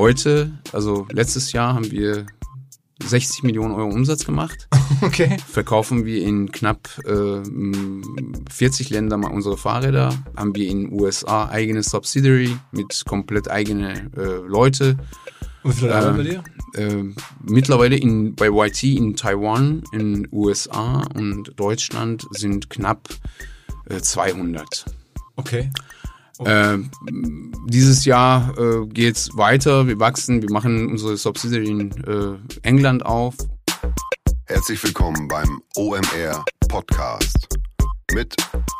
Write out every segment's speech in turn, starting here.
heute, also letztes Jahr haben wir 60 Millionen Euro Umsatz gemacht. Okay. Verkaufen wir in knapp äh, 40 Ländern mal unsere Fahrräder. Haben wir in USA eigene Subsidiary mit komplett eigene äh, Leute. Und wie viele Leute bei dir? Äh, mittlerweile in, bei YT in Taiwan, in USA und Deutschland sind knapp äh, 200. Okay. Äh, dieses Jahr äh, geht's weiter, wir wachsen, wir machen unsere Subsidiary in äh, England auf. Herzlich willkommen beim OMR Podcast mit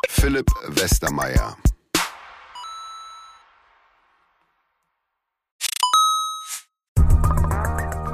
Philipp Westermeier.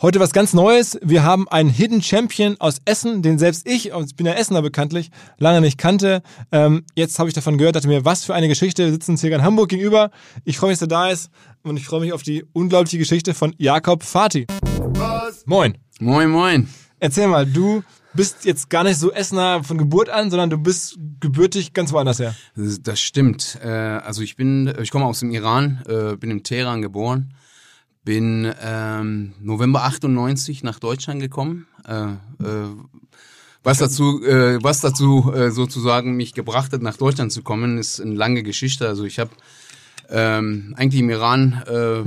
Heute was ganz Neues. Wir haben einen Hidden Champion aus Essen, den selbst ich, ich bin ja Essener bekanntlich, lange nicht kannte. Ähm, jetzt habe ich davon gehört, dachte mir, was für eine Geschichte. Wir sitzen uns hier in Hamburg gegenüber. Ich freue mich, dass er da ist und ich freue mich auf die unglaubliche Geschichte von Jakob Fati. Was? Moin. Moin, moin. Erzähl mal, du bist jetzt gar nicht so Essener von Geburt an, sondern du bist gebürtig ganz woanders her. Das, stimmt. Äh, also ich bin, ich komme aus dem Iran, äh, bin in Teheran geboren bin ähm, November 98 nach Deutschland gekommen. Äh, äh, was dazu, äh, was dazu äh, sozusagen mich gebracht hat, nach Deutschland zu kommen, ist eine lange Geschichte. Also ich habe ähm, eigentlich im Iran äh,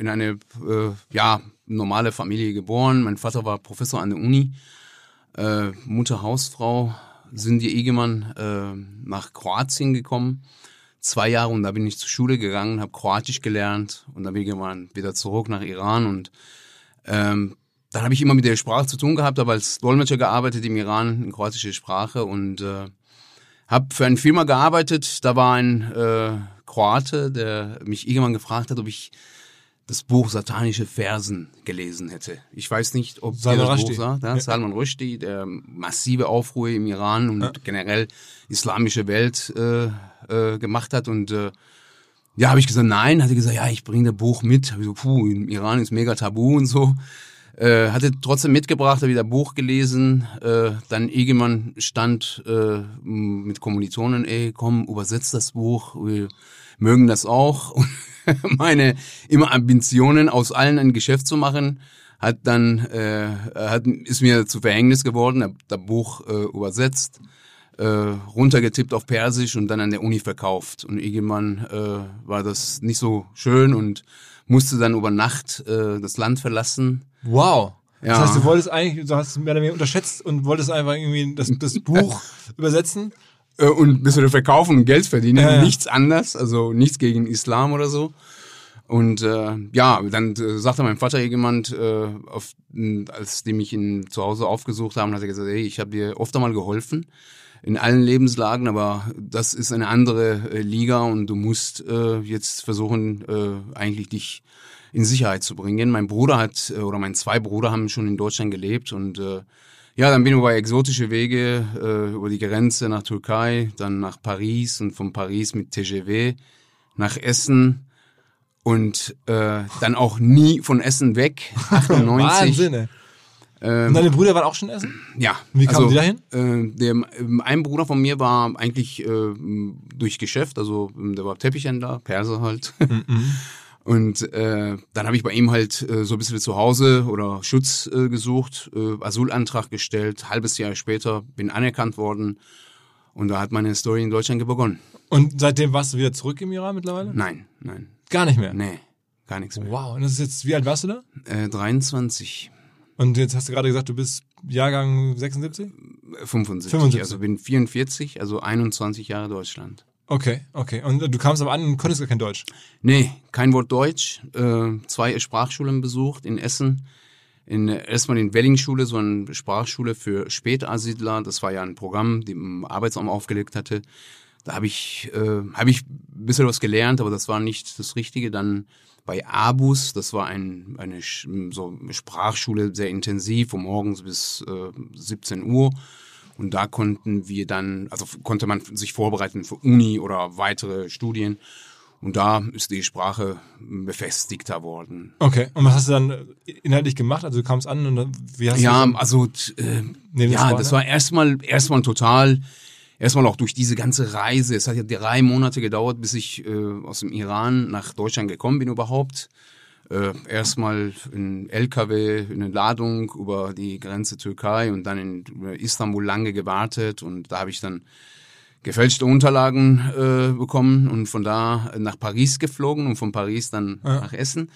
in eine äh, ja normale Familie geboren. Mein Vater war Professor an der Uni, äh, Mutter Hausfrau. Sind die Egemann äh, nach Kroatien gekommen zwei Jahre und da bin ich zur Schule gegangen, habe Kroatisch gelernt und dann bin ich irgendwann wieder zurück nach Iran und ähm, dann habe ich immer mit der Sprache zu tun gehabt, habe als Dolmetscher gearbeitet im Iran in kroatischer Sprache und äh, habe für eine Firma gearbeitet. Da war ein äh, Kroate, der mich irgendwann gefragt hat, ob ich das Buch Satanische Versen gelesen hätte. Ich weiß nicht, ob Salman das Rushdie. Buch sagt. Ja? Salman Rushdie, der massive Aufruhr im Iran und Ja. generell islamische Welt äh, äh, gemacht hat. Und äh, ja, habe ich gesagt, nein. Hat er gesagt, ja, ich bringe das Buch mit. Hab ich so, puh, im Iran ist mega tabu und so. Äh, hatte trotzdem mitgebracht, habe wieder Buch gelesen. Äh, dann irgendwann stand äh, mit Kommilitonen, ey, komm, übersetzt das Buch. Wir mögen das auch. Und meine immer Ambitionen, aus allen ein Geschäft zu machen, hat dann äh, hat, ist mir zu Verhängnis geworden. Hab das Buch äh, übersetzt, äh, runtergetippt auf Persisch und dann an der Uni verkauft. Und irgendwann äh, war das nicht so schön und musste dann über Nacht äh, das Land verlassen. Wow. Ja. Das heißt, du wolltest eigentlich, du hast es mehr oder weniger unterschätzt und wolltest einfach irgendwie das, das Buch übersetzen. äh, und ein bisschen verkaufen und Geld verdienen, Ja, ja. nichts anders, also nichts gegen Islam oder so. Und äh, ja, dann äh, sagte mein Vater jemand, äh, auf, als die mich in, zu Hause aufgesucht haben, hat er gesagt, hey, ich habe dir oft einmal geholfen in allen Lebenslagen, aber das ist eine andere äh, Liga und du musst äh, jetzt versuchen, äh, eigentlich dich in Sicherheit zu bringen. Mein Bruder hat, äh, oder meine zwei Brüder haben schon in Deutschland gelebt und äh, ja, dann bin ich über exotische Wege, äh, über die Grenze nach Türkei, dann nach Paris und von Paris mit TGV nach Essen Und äh, dann auch nie von Essen weg. 98. Wahnsinn. Ähm, Und deine Brüder waren auch schon essen? ja. Wie kamen die dahin? Äh, der, ähm, ein Bruder von mir war eigentlich äh, durch Geschäft, also ähm, der war Teppichhändler, Perser halt. Mhm. Und äh, dann habe ich bei ihm halt äh, so ein bisschen zu Hause oder Schutz äh, gesucht, äh, Asylantrag gestellt, halbes Jahr später bin anerkannt worden und da hat meine Story in Deutschland begonnen. Und seitdem warst du wieder zurück im Iran mittlerweile? Nein, nein, Gar nicht mehr. nee, gar nichts mehr. Wow. Und das ist jetzt, wie alt warst du da? Äh, 23, Und jetzt hast du gerade gesagt, du bist Jahrgang 76? äh, 75, 75. also bin 44, also 21 Jahre Deutschland. Okay, okay. Und du kamst aber an und konntest gar kein Deutsch. Nee, kein Wort Deutsch. Äh, zwei Sprachschulen besucht in Essen. In, erstmal in Wellingschule, so eine Sprachschule für Spätasiedler. Das war ja ein Programm, die im Arbeitsamt aufgelegt hatte. Da habe ich, äh, hab ich ein bisschen was gelernt, aber das war nicht das Richtige. Dann bei Abus, das war ein, eine so Sprachschule, sehr intensiv, von morgens bis äh, 17 Uhr. Und da konnten wir dann, also konnte man sich vorbereiten für Uni oder weitere Studien. Und da ist die Sprache befestigter worden. Okay. Und was hast du dann inhaltlich gemacht? Also du kamst an und dann, wie hast Ja, du also t- äh, ja, das war erstmal erstmal total, erstmal auch durch diese ganze Reise. Es hat ja drei Monate gedauert, bis ich äh, aus dem Iran nach Deutschland gekommen bin überhaupt. Äh, erstmal in LKW, in eine Ladung über die Grenze Türkei und dann in Istanbul lange gewartet und da habe ich dann gefälschte Unterlagen äh, bekommen und von da nach Paris geflogen und von Paris dann Ja. nach Essen.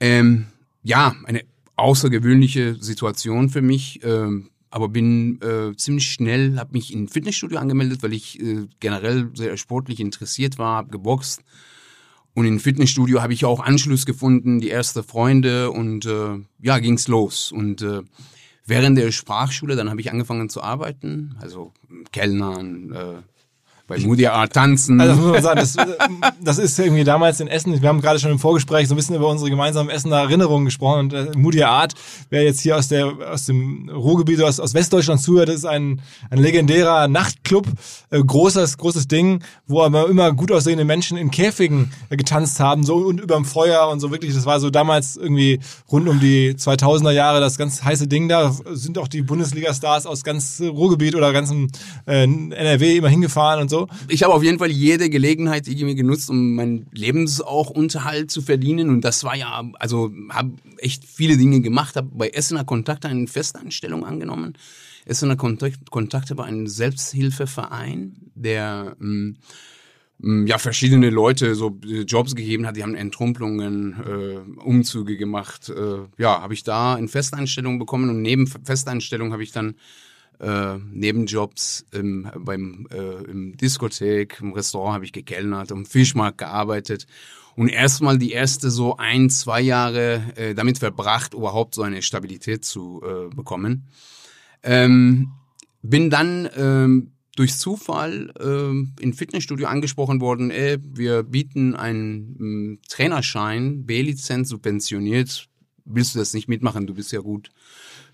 Ähm, ja, eine außergewöhnliche Situation für mich, ähm, aber bin äh, ziemlich schnell, habe mich in Fitnessstudio angemeldet, weil ich äh, generell sehr sportlich interessiert war, habe geboxt. Und im Fitnessstudio habe ich auch Anschluss gefunden, die erste Freunde und äh, ja, ging's los. Und äh, während der Sprachschule, dann habe ich angefangen zu arbeiten, also Kellnern, äh, bei Moody Art tanzen. Also muss man sagen, das, das ist irgendwie damals in Essen, wir haben gerade schon im Vorgespräch so ein bisschen über unsere gemeinsamen Essener Erinnerungen gesprochen und äh, Moodia Art, wer jetzt hier aus der aus dem Ruhrgebiet aus, aus Westdeutschland zuhört, ist ein, ein legendärer Nachtclub, äh, großes großes Ding, wo aber immer gut aussehende Menschen in Käfigen äh, getanzt haben, so und überm Feuer und so wirklich, das war so damals irgendwie rund um die 2000er Jahre das ganz heiße Ding da, sind auch die Bundesliga-Stars aus ganz Ruhrgebiet oder ganzem äh, NRW immer hingefahren und so. Ich habe auf jeden Fall jede Gelegenheit irgendwie genutzt, um meinen Lebensunterhalt zu verdienen. Und das war ja, also habe echt viele Dinge gemacht, habe bei Essener Kontakte eine Festanstellung angenommen. Essener Kontakt, Kontakte war ein Selbsthilfeverein, der ähm, ähm, ja verschiedene Leute so äh, Jobs gegeben hat. Die haben Entrümpelungen, äh, Umzüge gemacht. Äh, ja, habe ich da in Festanstellung bekommen und neben Festanstellung habe ich dann äh, Nebenjobs im, beim äh, im Diskothek, im Restaurant habe ich gekellnert, im Fischmarkt gearbeitet und erstmal die erste so ein, zwei Jahre äh, damit verbracht, überhaupt so eine Stabilität zu äh, bekommen. Ähm, bin dann ähm, durch Zufall ähm, in Fitnessstudio angesprochen worden, ey, wir bieten einen ähm, Trainerschein, B-Lizenz subventioniert. Willst du das nicht mitmachen? Du bist ja gut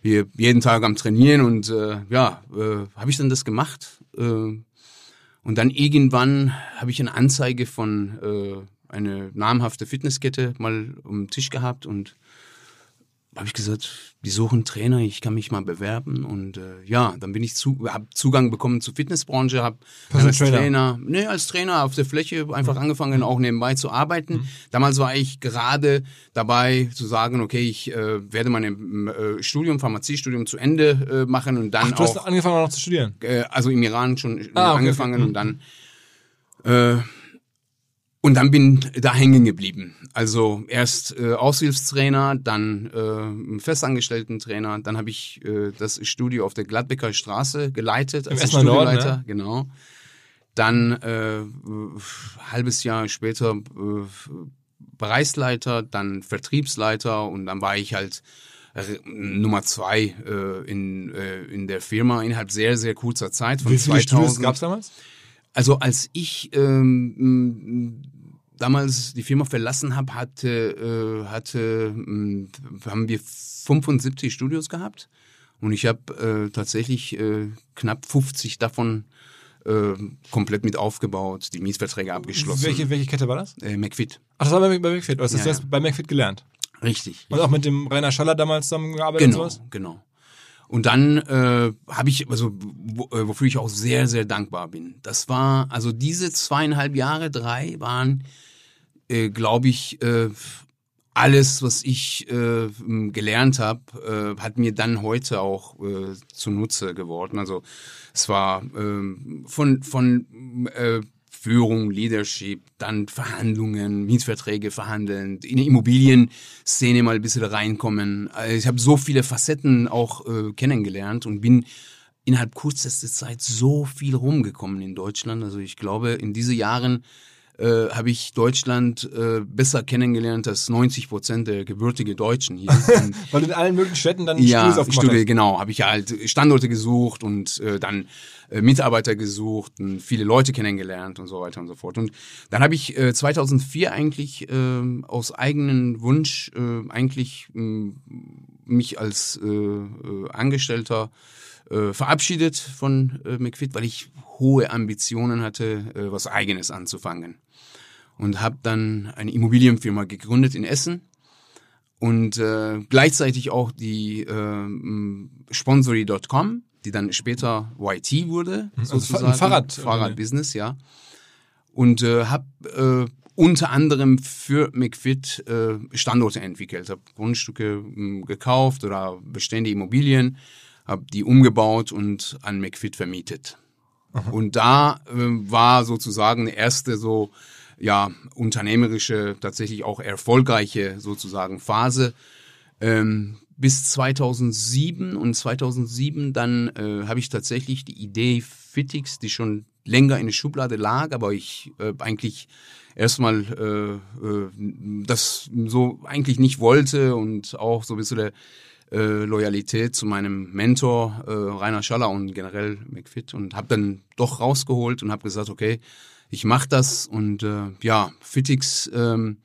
hier jeden Tag am Trainieren und äh, ja, äh, habe ich dann das gemacht. Äh, und dann irgendwann habe ich eine Anzeige von äh, eine namhafte Fitnesskette mal um den Tisch gehabt und habe ich gesagt, die suchen Trainer, ich kann mich mal bewerben und äh, ja, dann bin ich zu, habe Zugang bekommen zur Fitnessbranche, habe als Trainer? Trainer, nee, als Trainer auf der Fläche einfach angefangen, auch nebenbei zu arbeiten. Damals war ich gerade dabei zu sagen, okay, ich äh, werde mein äh, Studium, Pharmaziestudium zu Ende äh, machen und dann Ach, du hast auch angefangen auch noch zu studieren. äh, also im Iran schon Ah, okay, angefangen okay. und dann äh, und dann bin da hängen geblieben. Also erst äh, Aushilfstrainer, dann äh, Festangestellten-Trainer, dann habe ich äh, das Studio auf der Gladbecker Straße geleitet als Essener Norden, Studioleiter, ne? genau. Dann äh, halbes Jahr später äh, Bereichsleiter, dann Vertriebsleiter und dann war ich halt äh, Nummer zwei äh, in, äh, in der Firma innerhalb sehr, sehr kurzer Zeit. Von Wie viele Studios 2000 gab es damals? Also als ich ähm, damals die Firma verlassen habe, hatte, äh, hatte m, haben wir 75 Studios gehabt und ich habe äh, tatsächlich äh, knapp 50 davon äh, komplett mit aufgebaut, die Mietverträge abgeschlossen. Welche, welche Kette war das? Äh, McFit. Ach, das war bei, bei McFit. Also, Ja, hast du ja. bei McFit gelernt. Richtig. Und auch mit dem Rainer Schaller damals zusammengearbeitet Genau, und sowas? genau. Und dann äh, habe ich, also äh, wofür ich auch sehr, sehr dankbar bin. Das war, also diese zweieinhalb Jahre, drei waren, äh, glaube ich, äh, alles, was ich äh, gelernt habe, äh, hat mir dann heute auch äh, zunutze geworden. Also es war ähm, von von äh, Führung, Leadership, dann Verhandlungen, Mietverträge verhandeln, in die Immobilienszene mal ein bisschen reinkommen. Also ich habe so viele Facetten auch äh, kennengelernt und bin innerhalb kürzester Zeit so viel rumgekommen in Deutschland. Also ich glaube, in diese Jahren äh, habe ich Deutschland äh, besser kennengelernt als 90 Prozent der gebürtige Deutschen hier. Weil du in allen möglichen Städten dann ja, Studios aufgemacht Studie, hast. genau. Habe ich halt Standorte gesucht und äh, dann äh, Mitarbeiter gesucht und viele Leute kennengelernt und so weiter und so fort. Und dann habe ich äh, 2004 eigentlich äh, aus eigenen Wunsch äh, eigentlich äh, mich als äh, äh, Angestellter äh, verabschiedet von äh, McFit, weil ich hohe Ambitionen hatte, äh, was Eigenes anzufangen. Und habe dann eine Immobilienfirma gegründet in Essen und äh, gleichzeitig auch die äh, Sponsory.com, die dann später YT wurde, also sozusagen. ein Fahrrad- Fahrradbusiness, ja. Und äh, habe äh, unter anderem für McFit äh, Standorte entwickelt, habe Grundstücke mh, gekauft oder bestehende Immobilien, habe die umgebaut und an McFit vermietet. Und da äh, war sozusagen eine erste so ja unternehmerische, tatsächlich auch erfolgreiche sozusagen Phase. Ähm, bis 2007 und 2007 dann äh, habe ich tatsächlich die Idee Fitix, die schon länger in der Schublade lag, aber ich äh, eigentlich erstmal äh, äh, das so eigentlich nicht wollte und auch so ein bisschen der äh, Loyalität zu meinem Mentor äh, Rainer Schaller und generell McFit und habe dann doch rausgeholt und habe gesagt, okay, ich mache das und äh, ja, Fitix ähm,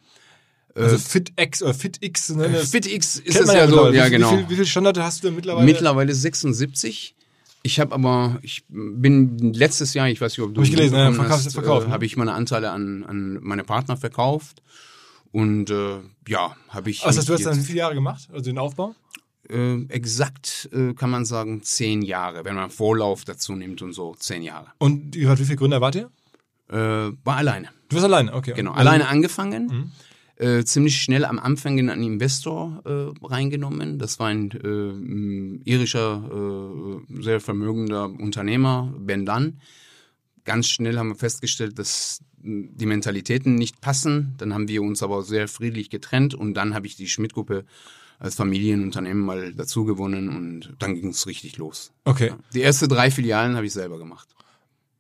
Also FitX oder FitX. Ne? Das FitX ist es man ja so, ja genau. Wie, viel, wie viele Standorte hast du denn mittlerweile? Mittlerweile 76. Ich habe aber, ich bin letztes Jahr, ich weiß nicht, ob du Hab ich gelesen, ja, hast, verkauft, äh, ne? habe ich meine Anteile an, an meine Partner verkauft. Und äh, ja, habe ich. Was heißt, du hast dann viele Jahre gemacht? Also den Aufbau? Äh, exakt äh, kann man sagen zehn Jahre, wenn man Vorlauf dazu nimmt und so zehn Jahre. Und wie wie viele Gründer wart ihr? Äh, war alleine. Du warst alleine, okay. Genau, Also- alleine angefangen. Äh, ziemlich schnell am Anfang einen Investor äh, reingenommen. Das war ein äh, m, irischer, äh, sehr vermögender Unternehmer, Ben Dunn. Ganz schnell haben wir festgestellt, dass m, die Mentalitäten nicht passen. Dann haben wir uns aber sehr friedlich getrennt und dann habe ich die Schmidt-Gruppe als Familienunternehmen mal dazu gewonnen und dann ging es richtig los. Okay. Die ersten drei Filialen habe ich selber gemacht.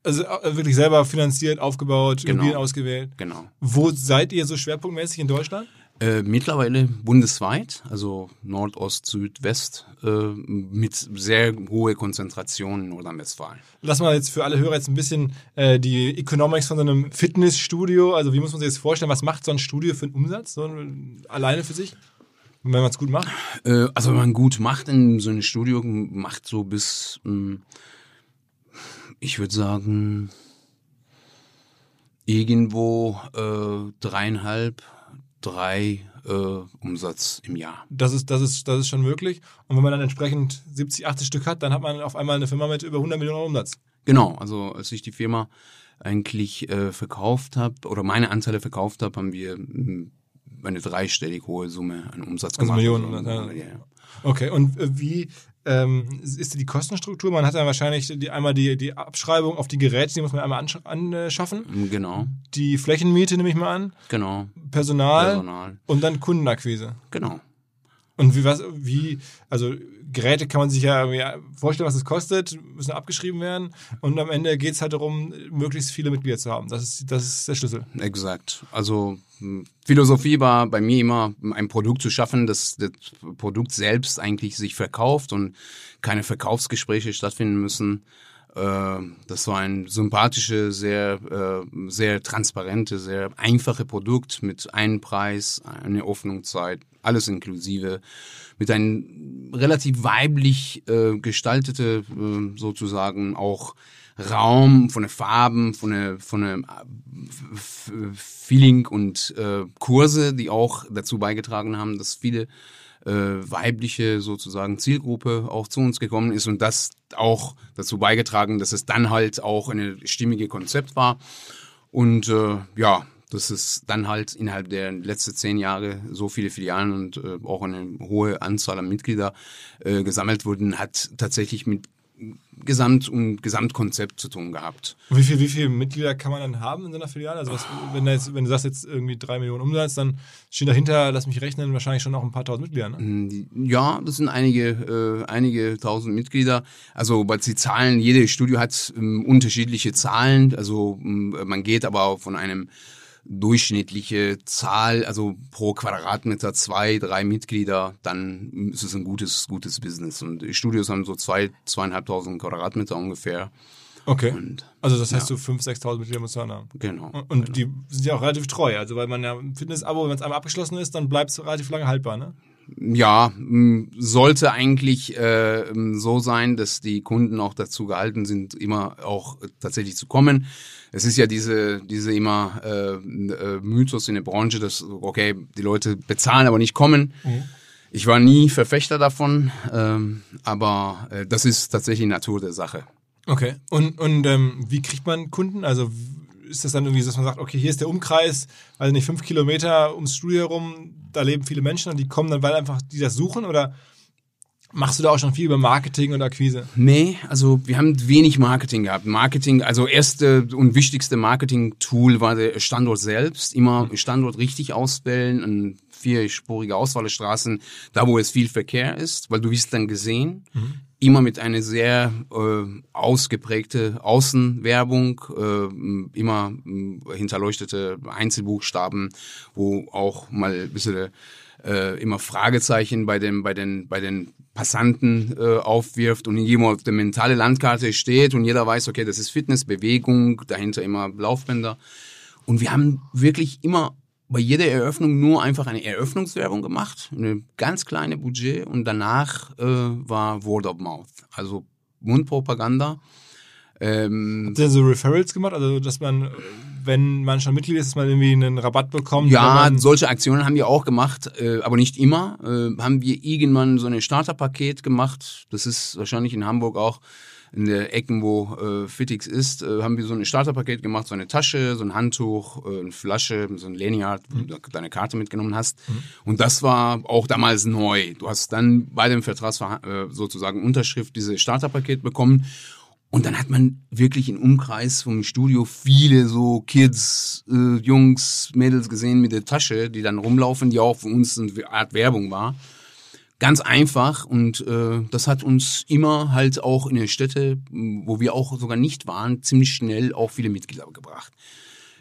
Also äh, wirklich selber finanziert, aufgebaut, Genau. Immobilien ausgewählt. Genau. Wo seid ihr so schwerpunktmäßig in Deutschland? Äh, mittlerweile bundesweit, also Nordost, Süd, West, äh, mit sehr hohe Konzentration in Nordrhein-Westfalen. Lass mal jetzt für alle Hörer jetzt ein bisschen äh, die Economics von so einem Fitnessstudio, also wie muss man sich das vorstellen, was macht so ein Studio für einen Umsatz, so ein, alleine für sich? Und wenn man es gut macht? Äh, also wenn man gut macht in so einem Studio, macht so bis, mh, ich würde sagen, irgendwo äh, dreieinhalb, drei äh, Umsatz im Jahr. Das ist, das, ist, das ist schon möglich. Und wenn man dann entsprechend 70, 80 Stück hat, dann hat man auf einmal eine Firma mit über 100 Millionen Euro Umsatz. Genau, also als ich die Firma eigentlich äh, verkauft habe oder meine Anteile verkauft habe, haben wir eine dreistellig hohe Summe an Umsatz Also gemacht. Millionen, Also, ja. Okay, und äh, wie ähm, ist die Kostenstruktur? Man hat dann wahrscheinlich die, einmal die, die Abschreibung auf die Geräte, die muss man einmal ansch- anschaffen. Genau, Die Flächenmiete nehme ich mal an, genau, Personal, Personal, und dann Kundenakquise. genau. Und wie was, wie, also Geräte kann man sich ja vorstellen, was es kostet, müssen abgeschrieben werden. Und am Ende geht es halt darum, möglichst viele Mitglieder zu haben. Das ist, das ist der Schlüssel. Exakt. Also mh, Philosophie war bei mir immer, ein Produkt zu schaffen, dass das Produkt selbst eigentlich sich verkauft und keine Verkaufsgespräche stattfinden müssen. Äh, Das war ein sympathische, sehr, äh, sehr transparente, sehr einfache Produkt mit einem Preis, eine Öffnungszeit, alles inklusive, mit einem relativ weiblich äh, gestaltete, äh, sozusagen auch Raum, von den Farben, von der, von der Feeling und äh, Kurse, die auch dazu beigetragen haben, dass viele äh, weibliche sozusagen Zielgruppe auch zu uns gekommen ist und das auch dazu beigetragen, dass es dann halt auch eine stimmige Konzept war. Und äh, ja, dass es dann halt innerhalb der letzten zehn Jahre so viele Filialen und äh, auch eine hohe Anzahl an Mitglieder äh, gesammelt wurden, hat tatsächlich mit Gesamt- und Gesamtkonzept zu tun gehabt. Wie viele wie viel Mitglieder kann man dann haben in so einer Filiale? Also was, wenn, du jetzt, wenn du sagst jetzt irgendwie drei Millionen Umsatz, dann stehen dahinter, lass mich rechnen, wahrscheinlich schon noch ein paar tausend Mitglieder, ne? Mm, Ja, das sind einige, äh, einige tausend Mitglieder. Also, weil die Zahlen, jedes Studio hat ähm, unterschiedliche Zahlen. Also, man geht aber von einem durchschnittliche Zahl, also pro Quadratmeter zwei, drei Mitglieder, dann ist es ein gutes, gutes Business. Und die Studios haben so zwei, zweieinhalbtausend Quadratmeter ungefähr. Okay. Und Also das heißt, so 5.000, 6.000 Mitglieder muss man haben. genau. Und, und die sind ja auch relativ treu. Also weil man ja ein Fitness-Abo, wenn es einmal abgeschlossen ist, dann bleibt es relativ lange haltbar, ne? Ja, sollte eigentlich äh, so sein, dass die Kunden auch dazu gehalten sind, immer auch tatsächlich zu kommen. Es ist ja diese diese immer äh, äh, Mythos in der Branche, dass okay die Leute bezahlen, aber nicht kommen. Ich war nie Verfechter davon, ähm, aber äh, das ist tatsächlich Natur der Sache. Okay. Und, und ähm, wie kriegt man Kunden? Also ist das dann irgendwie so, dass man sagt, okay, hier ist der Umkreis, also nicht fünf Kilometer ums Studio herum, da leben viele Menschen und die kommen dann, weil einfach die das suchen? Oder machst du da auch schon viel über Marketing und Akquise? Nee, also wir haben wenig Marketing gehabt. Marketing, also erste und wichtigste Marketing-Tool war der Standort selbst. Immer Standort richtig auswählen, ein vierspurige Auswahl der Straßen, da wo es viel Verkehr ist, weil du wirst dann gesehen. Immer mit einer sehr äh, ausgeprägte Außenwerbung, äh, immer äh, hinterleuchtete Einzelbuchstaben, wo auch mal ein bisschen äh, immer Fragezeichen bei den, bei den, bei den Passanten äh, aufwirft und jemand auf der mentale Landkarte steht und jeder weiß, okay, das ist Fitness, Bewegung, dahinter immer Laufbänder. Und wir haben wirklich immer bei jeder Eröffnung nur einfach eine Eröffnungswerbung gemacht, eine ganz kleine Budget und danach äh, war Word of Mouth, also Mundpropaganda. Ähm, Habt ihr so Referrals gemacht? Also, dass man, wenn man schon Mitglied ist, dass man irgendwie einen Rabatt bekommt? Ja, solche Aktionen haben wir auch gemacht, äh, aber nicht immer. Äh, haben wir irgendwann so ein Starterpaket gemacht. Das ist wahrscheinlich in Hamburg auch in der Ecken, wo äh, Fitix ist, äh, haben wir so ein Starterpaket gemacht, so eine Tasche, so ein Handtuch, äh, eine Flasche, so ein Lanyard, wo du deine Karte mitgenommen hast. Und das war auch damals neu. Du hast dann bei dem Vertragsver äh, sozusagen Unterschrift dieses Starterpaket bekommen. Und dann hat man wirklich im Umkreis vom Studio viele so Kids, äh, Jungs, Mädels gesehen mit der Tasche, die dann rumlaufen, die auch für uns eine Art Werbung war. Ganz einfach und äh, das hat uns immer halt auch in den Städte, wo wir auch sogar nicht waren, ziemlich schnell auch viele Mitglieder gebracht.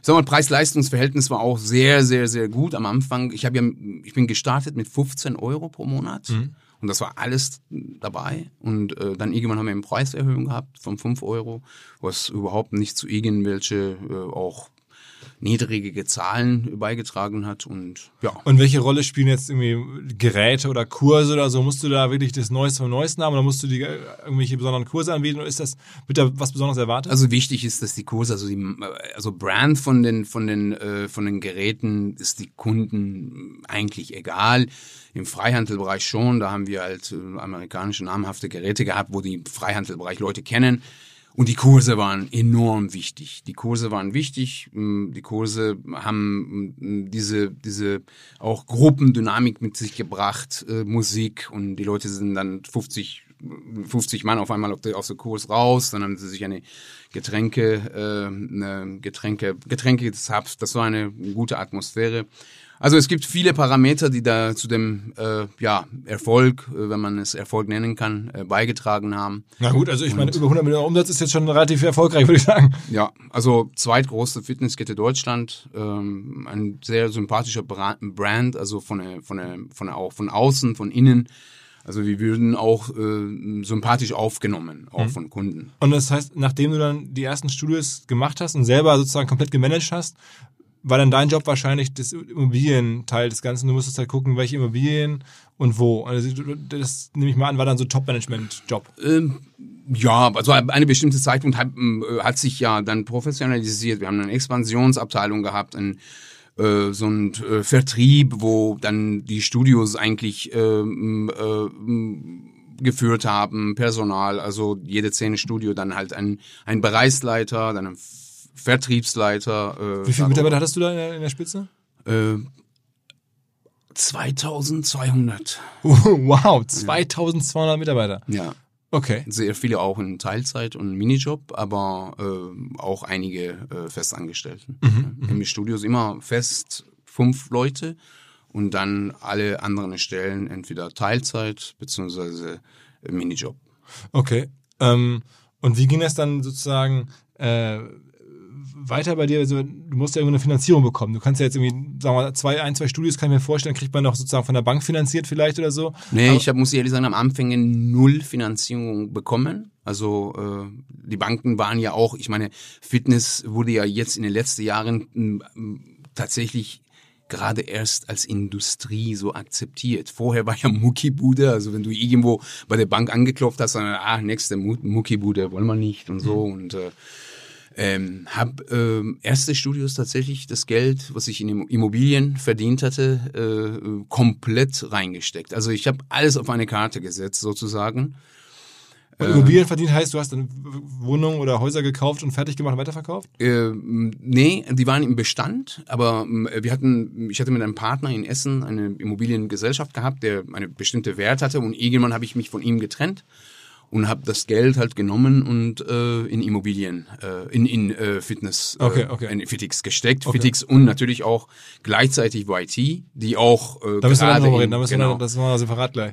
Ich sag mal, Preis-Leistungs-Verhältnis war auch sehr, sehr, sehr gut am Anfang. Ich habe ja, ich bin gestartet mit 15 Euro pro Monat und das war alles dabei. Und äh, dann irgendwann haben wir eine Preiserhöhung gehabt von 5 Euro, was überhaupt nicht zu irgendwelche äh, auch niedrige Zahlen beigetragen hat und ja. Und welche Rolle spielen jetzt irgendwie Geräte oder Kurse oder so? Musst du da wirklich das Neueste vom Neuesten haben oder musst du die äh, irgendwelche besonderen Kurse anbieten oder ist das, wird da was Besonderes erwartet? Also wichtig ist, dass die Kurse, also die also Brand von den von den äh, von den Geräten ist die Kunden eigentlich egal. Im Freihandelbereich schon, da haben wir halt äh, amerikanische namhafte Geräte gehabt, wo die im Freihandelbereich Leute kennen. Und die Kurse waren enorm wichtig. Die Kurse waren wichtig. mh, Die Kurse haben mh, diese, diese auch Gruppendynamik mit sich gebracht, äh, Musik. Und die Leute sind dann 50, 50 Mann auf einmal aus der Kurs raus. Dann haben sie sich eine Getränke, äh, eine Getränke, Getränke gezapft. Das war eine gute Atmosphäre. Also es gibt viele Parameter, die da zu dem äh, ja, Erfolg, äh, wenn man es Erfolg nennen kann, äh, beigetragen haben. Na gut, also ich meine, über 100 Millionen Umsatz ist jetzt schon relativ erfolgreich, würde ich sagen. Ja, also zweitgrößte Fitnesskette Deutschland, ähm, ein sehr sympathischer Bra- Brand, also von der, von der, von der, auch von außen, von innen. Also wir würden auch äh, sympathisch aufgenommen, auch von Kunden. Und das heißt, nachdem du dann die ersten Studios gemacht hast und selber sozusagen komplett gemanagt hast, war dann dein Job wahrscheinlich das Immobilienteil des Ganzen. Du musstest halt gucken, welche Immobilien und wo. Also das nehme ich mal an, war dann so Top-Management-Job. Ähm, ja, also eine bestimmte Zeitpunkt hat, äh, hat sich ja dann professionalisiert. Wir haben eine Expansionsabteilung gehabt, ein äh, so ein äh, Vertrieb, wo dann die Studios eigentlich ähm, äh, geführt haben, Personal, also jede Szene Studio dann halt ein, ein Bereichsleiter, dann ein Vertriebsleiter. Äh, Wie viele Mitarbeiter hattest du da in der, in der Spitze? Äh, 2200. wow, 2200 Mitarbeiter. Ja. Okay. Sehr viele auch in Teilzeit und Minijob, aber äh, auch einige äh, Festangestellten. Mhm, mhm. Im Studio ist immer fest fünf Leute und dann alle anderen Stellen entweder Teilzeit beziehungsweise Minijob. Okay. Ähm, und wie ging das dann sozusagen? Äh, weiter bei dir, also du musst ja irgendeine Finanzierung bekommen. Du kannst ja jetzt irgendwie, sagen wir mal, zwei, ein, zwei Studios kann ich mir vorstellen, kriegt man noch sozusagen von der Bank finanziert vielleicht oder so. Nee, Aber ich hab, muss ehrlich sagen, am Anfang null Finanzierung bekommen. Also äh, die Banken waren ja auch, ich meine, Fitness wurde ja jetzt in den letzten Jahren m, tatsächlich gerade erst als Industrie so akzeptiert. Vorher war ja Muckibude, also wenn du irgendwo bei der Bank angeklopft hast, dann, ah, nächste Muckibude wollen wir nicht und so mhm. und äh, ähm, habe ähm, erste Studios tatsächlich das Geld, was ich in Immobilien verdient hatte, äh, komplett reingesteckt. Also ich habe alles auf eine Karte gesetzt sozusagen. Und Immobilien verdient heißt, du hast eine Wohnung oder Häuser gekauft und fertig gemacht und weiterverkauft? Äh, nee, die waren im Bestand, aber äh, wir hatten, ich hatte mit einem Partner in Essen eine Immobiliengesellschaft gehabt, der eine bestimmte Wert hatte und irgendwann habe ich mich von ihm getrennt und habe das Geld halt genommen und äh, in Immobilien, äh, in, in äh, Fitness, äh, okay, okay. in Fitix gesteckt. Okay. Fitix und natürlich auch gleichzeitig YT, die auch äh, Da müssen wir dann noch reden, da müssen genau. wir, das machen wir separat gleich.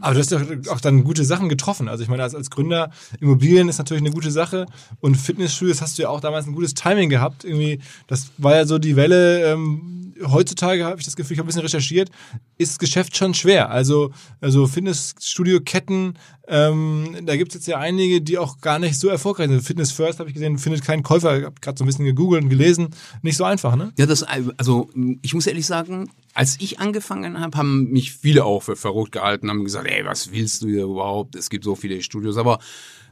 Aber du hast ja auch dann gute Sachen getroffen. Also ich meine, als, als Gründer, Immobilien ist natürlich eine gute Sache und Fitnessstudios hast du ja auch damals ein gutes Timing gehabt. Irgendwie, das war ja so die Welle, ähm, heutzutage habe ich das Gefühl, ich habe ein bisschen recherchiert, ist das Geschäft schon schwer. Also, also Fitnessstudio-Ketten, ähm, da gibt es jetzt ja einige, die auch gar nicht so erfolgreich sind. Fitness First habe ich gesehen, findet keinen Käufer. Ich habe gerade so ein bisschen gegoogelt und gelesen. Nicht so einfach, ne? Ja, das, also ich muss ehrlich sagen, als ich angefangen habe, haben mich viele auch für verrückt gehalten, haben gesagt, ey, was willst du hier überhaupt? Es gibt so viele Studios. Aber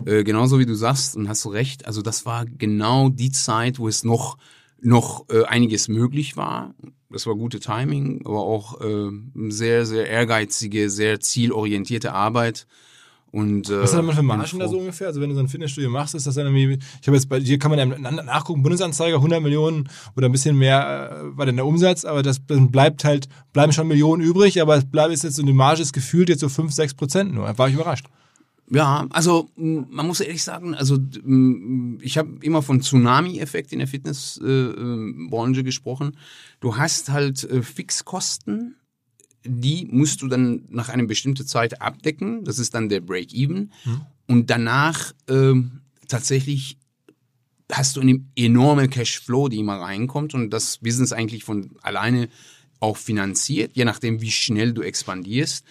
äh, genauso wie du sagst, und hast du recht, also das war genau die Zeit, wo es noch noch äh, einiges möglich war. Das war gute Timing, aber auch äh, sehr, sehr ehrgeizige, sehr zielorientierte Arbeit. Und, äh, Was hat man für Margen da so ungefähr? Also wenn du so ein Fitnessstudio machst, ist das dann irgendwie, ich habe jetzt bei dir kann man ja nachgucken, Bundesanzeiger 100 Millionen oder ein bisschen mehr äh, war denn der Umsatz, aber das dann bleibt halt, bleiben schon Millionen übrig, aber es bleibt jetzt so, die Marge ist gefühlt jetzt so 5, 6 Prozent nur. War ich überrascht. Ja, also man muss ehrlich sagen, also ich habe immer von Tsunami-Effekt in der Fitnessbranche äh, gesprochen. Du hast halt äh, Fixkosten, die musst du dann nach einer bestimmten Zeit abdecken. Das ist dann der Break-Even. Hm. Und danach äh, tatsächlich hast du eine enorme Cashflow, die immer reinkommt und das Business eigentlich von alleine auch finanziert, je nachdem, wie schnell du expandierst.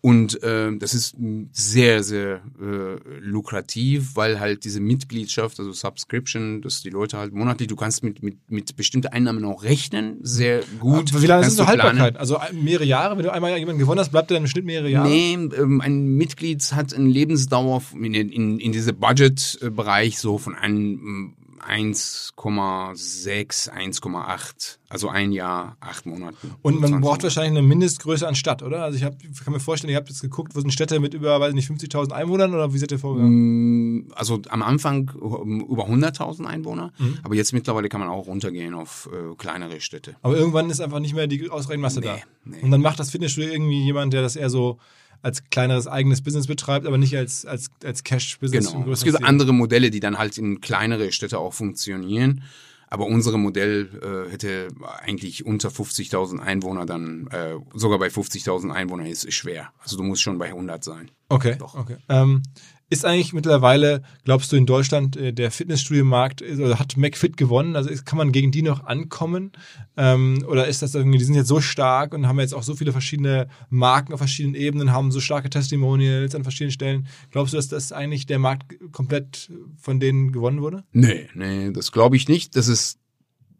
Und äh, das ist sehr, sehr äh, lukrativ, weil halt diese Mitgliedschaft, also Subscription, dass die Leute halt monatlich, du kannst mit, mit, mit bestimmten Einnahmen auch rechnen, sehr gut. Aber wie lange ist so du planen. Haltbarkeit? Also mehrere Jahre, wenn du einmal jemanden gewonnen hast, bleibt der im Schnitt mehrere Jahre? Nee, ähm, ein Mitglied hat eine Lebensdauer in, in, in diesem Budget-Bereich so von einem 1,6, 1,8, also ein Jahr, acht Monaten. Und man 20 braucht wahrscheinlich eine Mindestgröße an Stadt, oder? Also ich hab, kann mir vorstellen, ihr habt jetzt geguckt, wo sind Städte mit über, weiß nicht, 50.000 Einwohnern oder wie seid ihr vorgegangen? Also am Anfang über 100.000 Einwohner, Mhm. aber jetzt mittlerweile kann man auch runtergehen auf äh, kleinere Städte. Aber irgendwann ist einfach nicht mehr die ausreichende Masse da. nee. Und dann macht das Fitnessstudio irgendwie jemand, der das eher so als kleineres eigenes Business betreibt, aber nicht als, als, als Cash-Business. Genau. Es gibt andere Modelle, die dann halt in kleinere Städte auch funktionieren. Aber unser Modell äh, hätte eigentlich unter 50.000 Einwohner dann, äh, sogar bei 50.000 Einwohnern ist es schwer. Also du musst schon bei 100 sein. Okay, okay. Ähm, ist eigentlich mittlerweile, glaubst du, in Deutschland äh, der Fitnessstudio-Markt, äh, oder hat McFit gewonnen? Also ist, kann man gegen die noch ankommen? Ähm, oder ist das irgendwie, die sind jetzt so stark und haben jetzt auch so viele verschiedene Marken auf verschiedenen Ebenen, haben so starke Testimonials an verschiedenen Stellen. Glaubst du, dass das eigentlich der Markt komplett von denen gewonnen wurde? Nee, nee, das glaube ich nicht. Dass es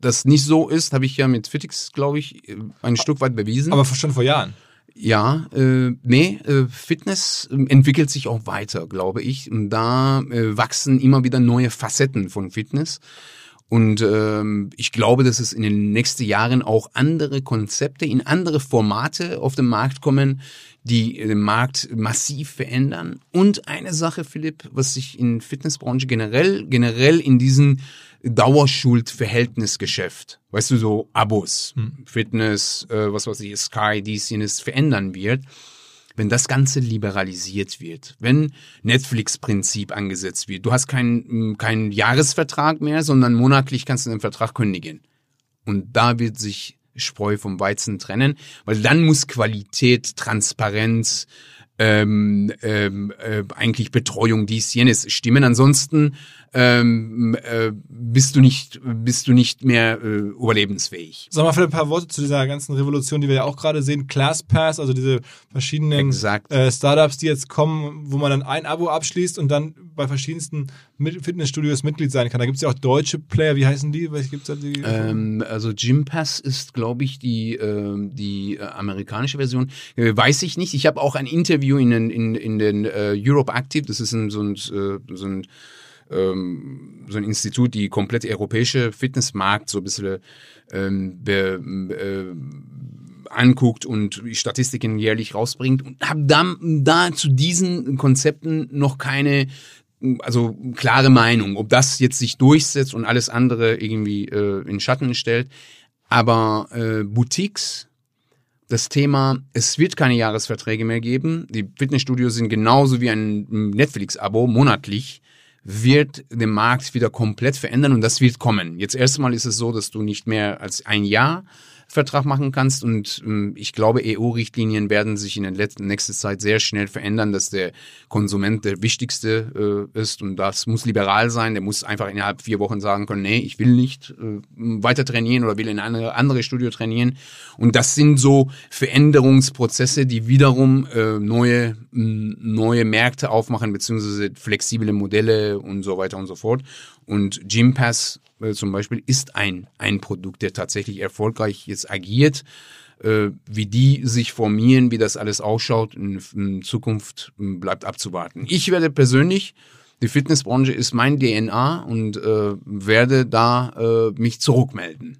das nicht so ist, habe ich ja mit Fitix, glaube ich, ein Stück weit bewiesen. Aber schon vor Jahren. Ja, äh, nee, äh, Fitness äh, entwickelt sich auch weiter, glaube ich. Und da äh, wachsen immer wieder neue Facetten von Fitness. Und ähm, ich glaube, dass es in den nächsten Jahren auch andere Konzepte in andere Formate auf den Markt kommen, die den Markt massiv verändern. Und eine Sache, Philipp, was sich in Fitnessbranche generell, generell in diesen Dauerschuld-Verhältnisgeschäft, weißt du, so Abos, Fitness, äh, was weiß ich, Sky, dies, jenes verändern wird, wenn das Ganze liberalisiert wird, wenn Netflix-Prinzip angesetzt wird, du hast keinen keinen Jahresvertrag mehr, sondern monatlich kannst du den Vertrag kündigen. Und da wird sich Spreu vom Weizen trennen, weil dann muss Qualität, Transparenz, ähm, ähm, äh, eigentlich Betreuung dies jenes stimmen. Ansonsten ähm, äh, bist du nicht bist du nicht mehr äh, überlebensfähig. Sag mal vielleicht ein paar Worte zu dieser ganzen Revolution, die wir ja auch gerade sehen. ClassPass, also diese verschiedenen Exakt. äh, Startups, die jetzt kommen, wo man dann ein Abo abschließt und dann bei verschiedensten Fitnessstudios Mitglied sein kann. Da gibt es ja auch deutsche Player, wie heißen die? Welche gibt's da die? Ähm, also Gym Pass ist, glaube ich, die, ähm, die äh, amerikanische Version. Äh, weiß ich nicht. Ich habe auch ein Interview in den, in, in den äh, Europe Active, das ist ein, so ein, äh, so ein ähm, so ein Institut, die komplett europäische Fitnessmarkt so ein bisschen ähm, be, äh, anguckt und Statistiken jährlich rausbringt und habe da, da zu diesen Konzepten noch keine also klare Meinung, ob das jetzt sich durchsetzt und alles andere irgendwie äh, in Schatten stellt. Aber äh, Boutiques, das Thema, es wird keine Jahresverträge mehr geben. Die Fitnessstudios sind genauso wie ein Netflix-Abo monatlich wird den Markt wieder komplett verändern und das wird kommen. Jetzt erstmal ist es so, dass du nicht mehr als ein Jahr Vertrag machen kannst und ähm, ich glaube, EU-Richtlinien werden sich in der letzten nächsten Zeit sehr schnell verändern, dass der Konsument der wichtigste äh, ist und das muss liberal sein. Der muss einfach innerhalb vier Wochen sagen können, nee, ich will nicht äh, weiter trainieren oder will in eine andere Studio trainieren. Und das sind so Veränderungsprozesse, die wiederum äh, neue neue Märkte aufmachen beziehungsweise flexible Modelle und so weiter und so fort. Und Gympass äh, zum Beispiel ist ein, ein Produkt, der tatsächlich erfolgreich jetzt agiert. Äh, wie die sich formieren, wie das alles ausschaut in, in Zukunft, m, bleibt abzuwarten. Ich werde persönlich, die Fitnessbranche ist mein DNA und äh, werde da äh, mich zurückmelden.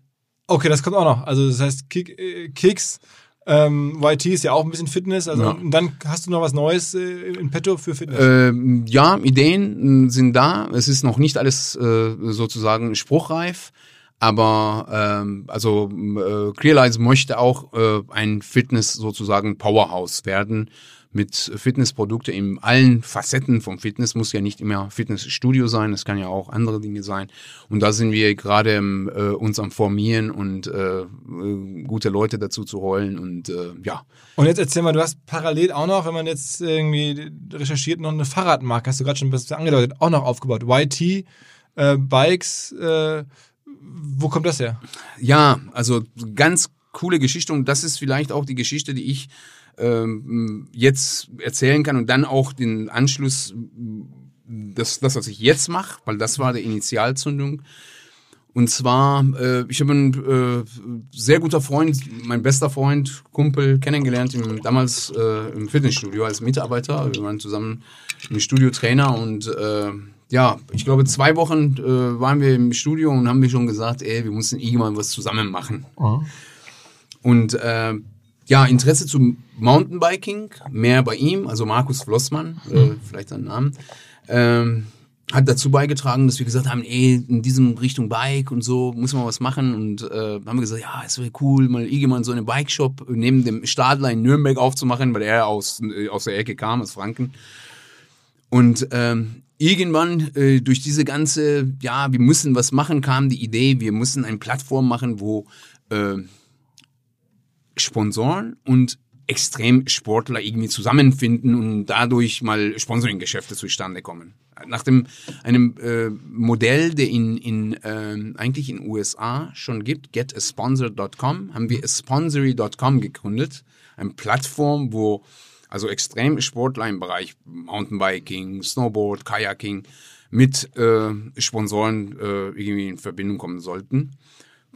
okay, das kommt auch noch. Also das heißt, Kick, äh, Kicks, ähm, YT ist ja auch ein bisschen Fitness. Also Ja. und dann hast du noch was Neues äh, in petto für Fitness. Ähm, ja, Ideen mh, sind da. Es ist noch nicht alles äh, sozusagen spruchreif. Aber ähm, also äh, Clearlines möchte auch äh, ein Fitness sozusagen Powerhouse werden mit Fitnessprodukte in allen Facetten vom Fitness. Muss ja nicht immer Fitnessstudio sein, es kann ja auch andere Dinge sein. Und da sind wir gerade ähm, äh, uns am Formieren und äh, äh, gute Leute dazu zu holen und äh, ja. Und jetzt erzähl mal, du hast parallel auch noch, wenn man jetzt irgendwie recherchiert, noch eine Fahrradmarke, hast du gerade schon ein bisschen angedeutet, auch noch aufgebaut. YT, äh, Bikes, äh, wo kommt das her? Ja, also ganz coole Geschichte und das ist vielleicht auch die Geschichte, die ich ähm, jetzt erzählen kann und dann auch den Anschluss, das, das was ich jetzt mache, weil das war der Initialzündung. Und zwar, äh, ich habe einen äh, sehr guter Freund, mein bester Freund, Kumpel kennengelernt, im, damals äh, im Fitnessstudio als Mitarbeiter. Wir waren zusammen im Studio Trainer und äh, ja, ich glaube, zwei Wochen äh, waren wir im Studio und haben wir schon gesagt, ey, wir müssen irgendwann was zusammen machen. Mhm. Und äh, ja, Interesse zum Mountainbiking, mehr bei ihm, also Markus Flossmann, äh, mhm. vielleicht seinen Namen, ähm, hat dazu beigetragen, dass wir gesagt haben, ey, in diesem Richtung Bike und so muss man was machen und äh, haben wir gesagt, ja, es wäre cool, mal irgendwann so eine Bike-Shop neben dem Stadler in Nürnberg aufzumachen, weil er aus, äh, aus der Ecke kam, aus Franken. Und ähm, irgendwann äh, durch diese ganze, ja, wir müssen was machen, kam die Idee, wir müssen eine Plattform machen, wo äh, Sponsoren und Extremsportler irgendwie zusammenfinden und dadurch mal Sponsoring-Geschäfte zustande kommen. Nach dem einem äh, Modell, der in, in äh, eigentlich in USA schon gibt, getasponsor.com, haben wir sponsory.com gegründet, eine Plattform, wo also Extremsportler im Bereich Mountainbiking, Snowboard, Kayaking mit äh, Sponsoren äh, irgendwie in Verbindung kommen sollten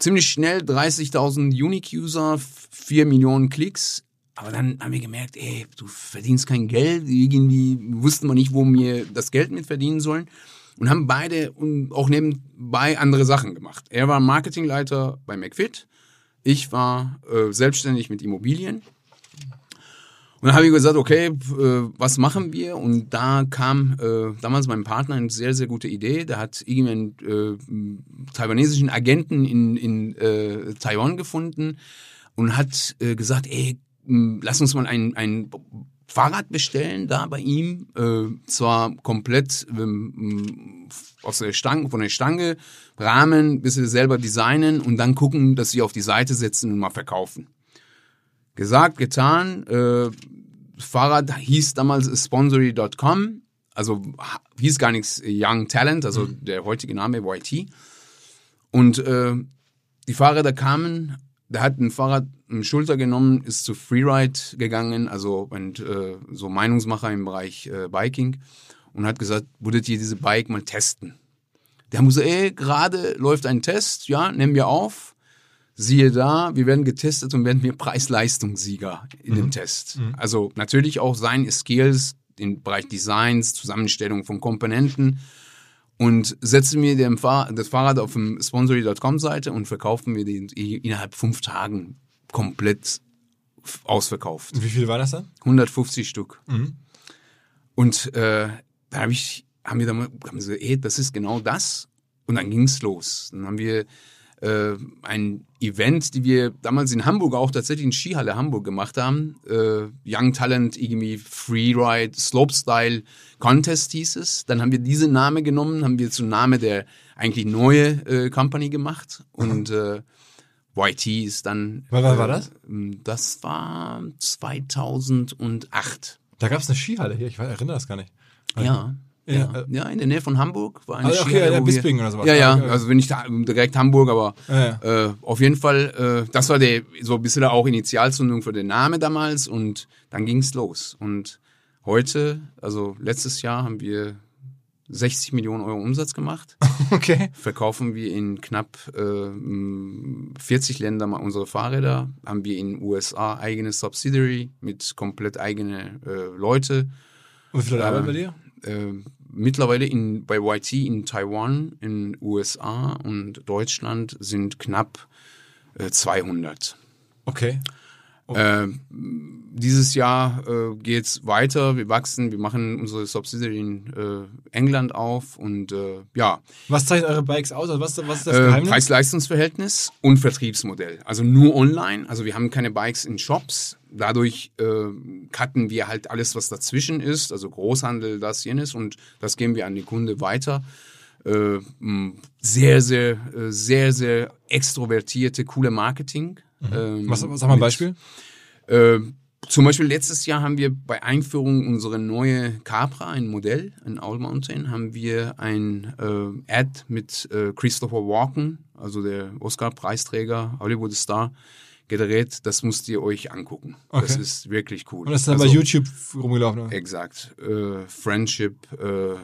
ziemlich schnell 30.000 Unique-User, 4 Millionen Klicks. Aber dann haben wir gemerkt, ey, du verdienst kein Geld. Irgendwie wussten wir nicht, wo wir das Geld mit verdienen sollen. Und haben beide auch nebenbei andere Sachen gemacht. Er war Marketingleiter bei McFit. Ich war äh, selbstständig mit Immobilien. Und dann habe ich gesagt, okay, äh, was machen wir? Und da kam äh, damals mein Partner eine sehr, sehr gute Idee. Der hat irgendeinen äh, taiwanesischen Agenten in, in äh, Taiwan gefunden und hat äh, gesagt, ey, lass uns mal ein, ein Fahrrad bestellen da bei ihm. Äh, zwar komplett ähm, aus der Stange, von der Stange, Rahmen, bis sie selber designen und dann gucken, dass sie auf die Seite setzen und mal verkaufen. Gesagt, getan. Äh, Fahrrad hieß damals sponsory.com, also hieß gar nichts Young Talent, also mhm. der heutige Name YT. Und äh, die Fahrräder kamen, der hat ein Fahrrad im Schulter genommen, ist zu Freeride gegangen, also und, äh, so Meinungsmacher im Bereich äh, Biking und hat gesagt, würdet ihr diese Bike mal testen? Der haben gesagt, ey, gerade läuft ein Test, ja, nehmen wir auf siehe da, wir werden getestet und werden wir Preis-Leistungssieger in mhm. dem Test. Mhm. Also natürlich auch seine Skills im Bereich Designs, Zusammenstellung von Komponenten und setzen mir das Fahrrad auf dem sponsory.com Seite und verkaufen wir den innerhalb fünf Tagen komplett ausverkauft. Wie viel war das dann? 150 Stück. Mhm. Und äh, da habe ich, haben wir dann haben wir gesagt, ey, das ist genau das. Und dann ging's los. Dann haben wir äh, ein Event, die wir damals in Hamburg auch tatsächlich in Skihalle Hamburg gemacht haben. Äh, Young Talent, irgendwie Freeride, Slopestyle Contest hieß es. Dann haben wir diese Name genommen, haben wir zum Name der eigentlich neue äh, Company gemacht und äh, YT ist dann. Wann war das? Ähm, das war 2008. Da gab es eine Skihalle hier, ich erinnere das gar nicht. Ja. Ja, äh, ja, in der Nähe von Hamburg war eine also, okay, ja, Bisping oder sowas. Ja, ja, also wenn nicht direkt Hamburg, aber ja. Äh, auf jeden Fall, äh, das war der so ein bisschen auch Initialzündung für den Namen damals und dann ging's los. Und heute, also letztes Jahr haben wir 60 Millionen Euro Umsatz gemacht. Okay. Verkaufen wir in knapp äh, 40 Ländern unsere Fahrräder. Haben wir in USA eigene Subsidiary mit komplett eigene äh, Leute. Und wie viele äh, bei dir? Äh, mittlerweile in, bei YT in Taiwan, in USA und Deutschland sind knapp äh, 200. Okay. okay. Äh, dieses Jahr äh, geht es weiter, wir wachsen, wir machen unsere Subsidiary in äh, England auf und äh, ja. Was zeichnet eure Bikes aus? Also was, was ist das Geheimnis? Preis-Leistungsverhältnis und Vertriebsmodell. Also nur online, also wir haben keine Bikes in Shops, dadurch äh, cutten wir halt alles, was dazwischen ist, also Großhandel, das, jenes und das geben wir an die Kunde weiter. Äh, sehr, sehr, äh, sehr, sehr extrovertierte, coole Marketing. Mhm. Ähm, was, sag mal ein Beispiel. Äh, zum Beispiel letztes Jahr haben wir bei Einführung unserer neue Capra, ein Modell, ein Owl Mountain, haben wir ein äh, Ad mit äh, Christopher Walken, also der Oscar-Preisträger, Hollywood-Star, gedreht. Das müsst ihr euch angucken. Okay. Das ist wirklich cool. Und das ist dann bei Also, YouTube rumgelaufen. oder? Exakt. Äh, Friendship äh, äh,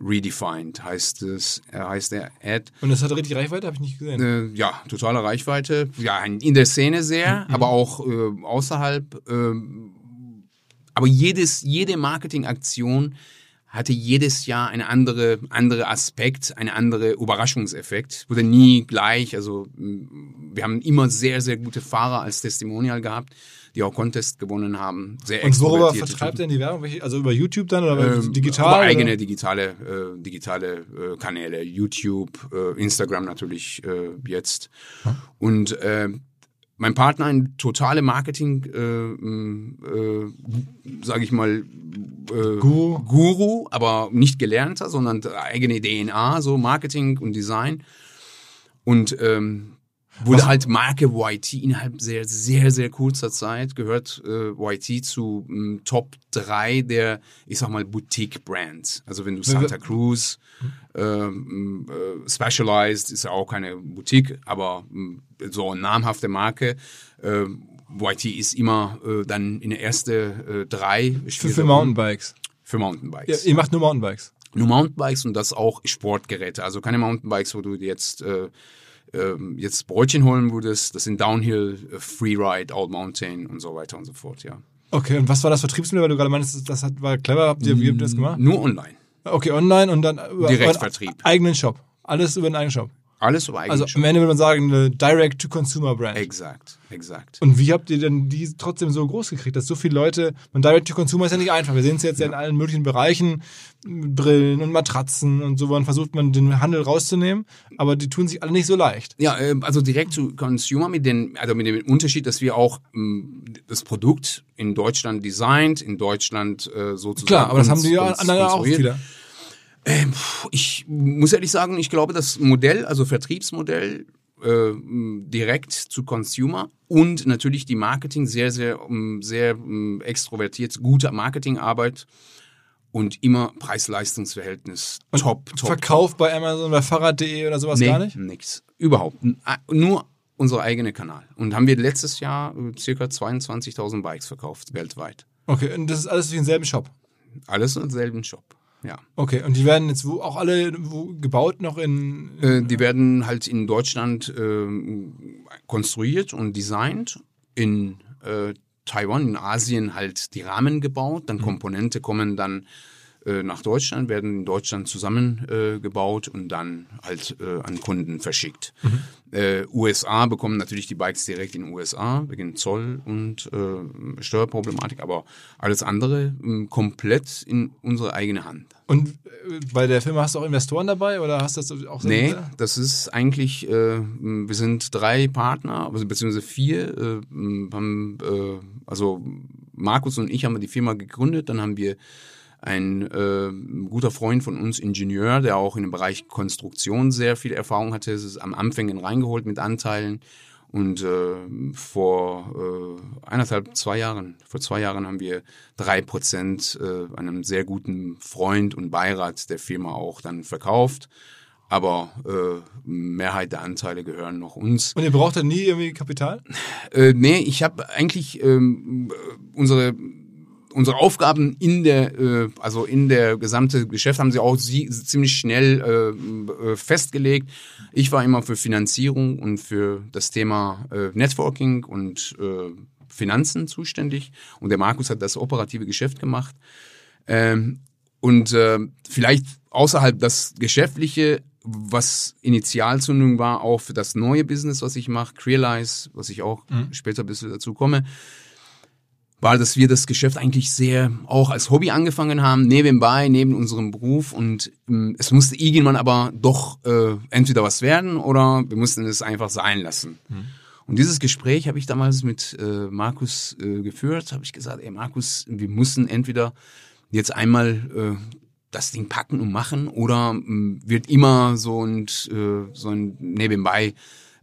Redefined heißt es, äh, heißt der Ad. Und das hat richtig Reichweite, habe ich nicht gesehen. Äh, ja, totale Reichweite. Ja, in der Szene sehr, aber auch äh, außerhalb. ähm, aber jedes, jede Marketingaktion hatte jedes Jahr eine andere, andere Aspekt, eine andere Überraschungseffekt. Wurde nie gleich. Also wir haben immer sehr, sehr gute Fahrer als Testimonial gehabt, die auch Contest gewonnen haben. Sehr Und worüber vertreibt denn die Werbung? Also über YouTube dann oder Ähm, digital? Über oder? eigene digitale, äh, digitale äh, Kanäle, YouTube, äh, Instagram natürlich äh, jetzt. Und äh, mein Partner, ein totale Marketing, äh, äh, sage ich mal, äh, Guru. Guru, aber nicht gelernter, sondern eigene DNA, so Marketing und Design. Und ähm, wurde halt Marke YT innerhalb sehr, sehr, sehr kurzer Zeit, gehört äh, YT zu ähm, Top 3 der, ich sag mal, Boutique-Brands. Also wenn du Santa Cruz, ähm, äh, Specialized ist ja auch keine Boutique, aber ähm, so eine namhafte Marke. Ähm, YT ist immer äh, dann in der erste äh, drei. Für, für Mountainbikes. Für Ja, Mountainbikes. ihr macht nur Mountainbikes. Nur Mountainbikes und das auch Sportgeräte. Also keine Mountainbikes, wo du jetzt äh, ähm, jetzt Brötchen holen würdest. Das sind Downhill, äh, Freeride, Old Mountain und so weiter und so fort, ja. Okay, und was war das Vertriebsmittel, weil du gerade meinst, das hat, war clever, habt ihr, wie habt ihr das gemacht? Nur online. Okay, online und dann über Direktvertrieb. eigenen Shop. Alles über den eigenen Shop. Alles über eigenen Also am Ende würde man sagen, eine Direct-to-Consumer-Brand. Exakt, exakt. Und wie habt ihr denn die trotzdem so groß gekriegt, dass so viele Leute, man Direct-to-Consumer ist ja nicht einfach. Wir sehen es jetzt ja. in allen möglichen Bereichen, Brillen und Matratzen und so, wann versucht man den Handel rauszunehmen, aber die tun sich alle nicht so leicht. Ja, äh, also direkt zu Consumer mit den, also mit dem Unterschied, dass wir auch ähm, das Produkt in Deutschland designt, in Deutschland äh, sozusagen. Klar, aber das haben die ja anderen auch wieder. Puh, Ich muss ehrlich sagen, ich glaube, das Modell, also Vertriebsmodell, äh, direkt zu Consumer und natürlich die Marketing, sehr, sehr, m, sehr m, extrovertiert, gute Marketingarbeit und immer Preis-Leistungs-Verhältnis. Top, top. Verkauf bei Amazon, bei Fahrrad.de oder sowas nee, gar nicht? nix. Überhaupt. N- a- Nur unser eigener Kanal. Und haben wir letztes Jahr äh, circa 22.000 Bikes verkauft, weltweit. Okay, und das ist alles durch denselben Shop. Alles im selben Shop. Ja. Okay, und die werden jetzt wo auch alle wo, gebaut noch in. Äh, die werden halt in Deutschland ähm, konstruiert und designt. In äh, Taiwan, in Asien halt die Rahmen gebaut. Dann Komponente kommen dann äh, nach Deutschland, werden in Deutschland zusammengebaut äh, und dann halt äh, an Kunden verschickt. Äh, USA bekommen natürlich die Bikes direkt in den USA wegen Zoll und äh, Steuerproblematik, aber alles andere ähm, komplett in unsere eigene Hand. Und äh, bei der Firma hast du auch Investoren dabei oder hast du das auch Nee, selber? das ist eigentlich, äh, wir sind drei Partner, also beziehungsweise vier, äh, haben, äh, also Markus und ich haben die Firma gegründet, dann haben wir ein äh, guter Freund von uns, Ingenieur, der auch in dem Bereich Konstruktion sehr viel Erfahrung hatte, ist am Anfang reingeholt mit Anteilen und äh, vor äh, eineinhalb, zwei Jahren, vor zwei Jahren haben wir drei Prozent äh, einem sehr guten Freund und Beirat der Firma auch dann verkauft. Aber äh, Mehrheit der Anteile gehören noch uns. Und ihr braucht dann nie irgendwie Kapital? Äh, nee, ich habe eigentlich ähm, äh, unsere unsere Aufgaben in der äh, also in der gesamte Geschäft haben sie auch sie, ziemlich schnell äh, äh, festgelegt. Ich war immer für Finanzierung und für das Thema äh, Networking und äh, Finanzen zuständig und der Markus hat das operative Geschäft gemacht. Ähm, und äh, vielleicht außerhalb das Geschäftliche, was Initialzündung war, auch für das neue Business, was ich mache, Crealize, was ich auch später ein bisschen dazu komme, war, dass wir das Geschäft eigentlich sehr auch als Hobby angefangen haben, nebenbei, neben unserem Beruf. Und ähm, es musste irgendwann aber doch äh, entweder was werden oder wir mussten es einfach sein lassen. Und dieses Gespräch habe ich damals mit äh, Markus äh, geführt, habe ich gesagt, ey Markus, wir müssen entweder jetzt einmal äh, das Ding packen und machen oder mh, wird immer so ein, äh, so ein nebenbei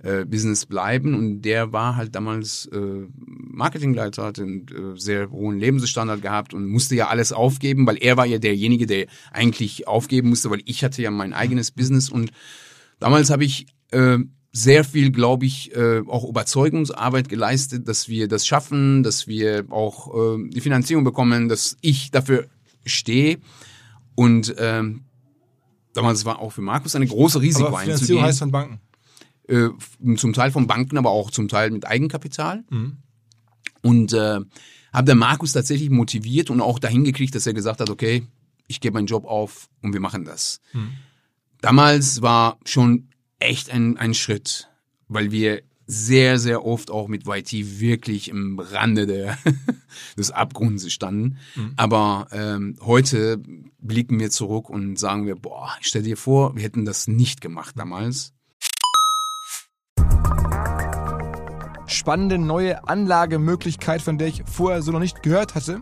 äh, Business bleiben und der war halt damals äh, Marketingleiter, hat einen äh, sehr hohen Lebensstandard gehabt und musste ja alles aufgeben, weil er war ja derjenige, der eigentlich aufgeben musste, weil ich hatte ja mein eigenes Business und damals habe ich äh, sehr viel, glaube ich, äh, auch Überzeugungsarbeit geleistet, dass wir das schaffen, dass wir auch äh, die Finanzierung bekommen, dass ich dafür stehe. Und ähm, damals war auch für Markus eine große Risiko Aber Finanzierung einzugehen. heißt von Banken. Äh, zum Teil von Banken, aber auch zum Teil mit Eigenkapital. Und äh, habe der Markus tatsächlich motiviert und auch dahin gekriegt, dass er gesagt hat, okay, ich gebe meinen Job auf und wir machen das. Damals war schon echt ein, ein Schritt, weil wir sehr, sehr oft auch mit YT wirklich im Rande der, des Abgrunds standen. Aber ähm, heute blicken wir zurück und sagen wir, boah, stell dir vor, wir hätten das nicht gemacht damals. Spannende neue Anlagemöglichkeit, von der ich vorher so noch nicht gehört hatte.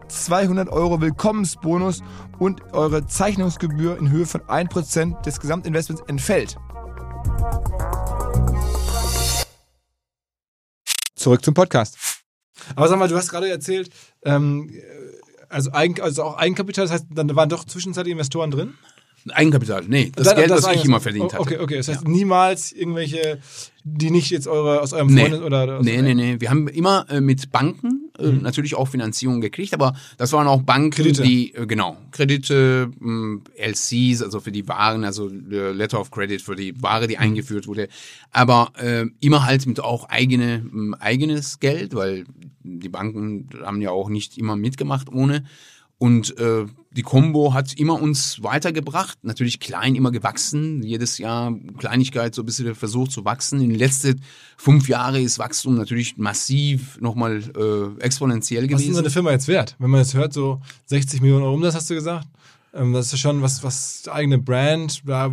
200 Euro Willkommensbonus und eure Zeichnungsgebühr in Höhe von 1% des Gesamtinvestments entfällt. Zurück zum Podcast. Aber sag mal, du hast gerade erzählt, ähm, also, Eigen, also auch Eigenkapital, das heißt, dann waren doch zwischenzeitlich Investoren drin? Eigenkapital, nee, das Dann- Geld, das, Eigen- ich immer verdient hatte. Okay, okay, das heißt niemals irgendwelche, die nicht jetzt eure, aus eurem Freundes oder aus Nee, nee, nee. Wir haben immer äh, mit Banken äh, natürlich auch Finanzierung gekriegt, aber das waren auch Banken, Kredite. die, äh, genau, Kredite, mh, LCs, also für die Waren, also äh, Letter of Credit für die Ware, die eingeführt wurde. Aber äh, immer halt mit auch eigene, mh, eigenes Geld, weil die Banken haben ja auch nicht immer mitgemacht ohne. Und äh, die Combo hat immer uns weitergebracht, natürlich klein, immer gewachsen, jedes Jahr Kleinigkeit so ein bisschen versucht zu wachsen. In den letzten fünf Jahren ist Wachstum natürlich massiv nochmal äh, exponentiell Was ist denn gewesen. so eine Firma jetzt wert? Wenn man jetzt hört, so 60 Millionen Euro Umsatz, hast du gesagt. Ähm, das ist ja schon was, was eigene Brand, da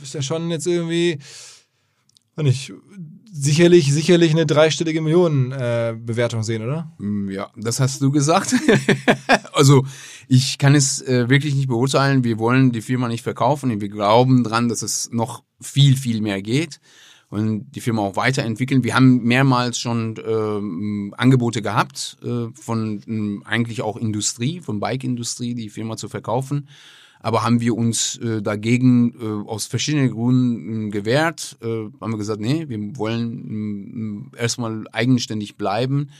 ist ja schon jetzt irgendwie, nicht, sicherlich, sicherlich eine dreistellige Millionenbewertung äh, sehen, oder? Mm, Ja, das hast du gesagt. also ich kann es äh, wirklich nicht beurteilen. Wir wollen die Firma nicht verkaufen. Wir glauben dran, dass es noch viel, viel mehr geht und die Firma auch weiterentwickeln. Wir haben mehrmals schon ähm, Angebote gehabt äh, von ähm, eigentlich auch Industrie, von Bike-Industrie, die Firma zu verkaufen. Aber haben wir uns äh, dagegen äh, aus verschiedenen Gründen gewehrt, äh, haben wir gesagt, nee, wir wollen äh, erstmal eigenständig bleiben.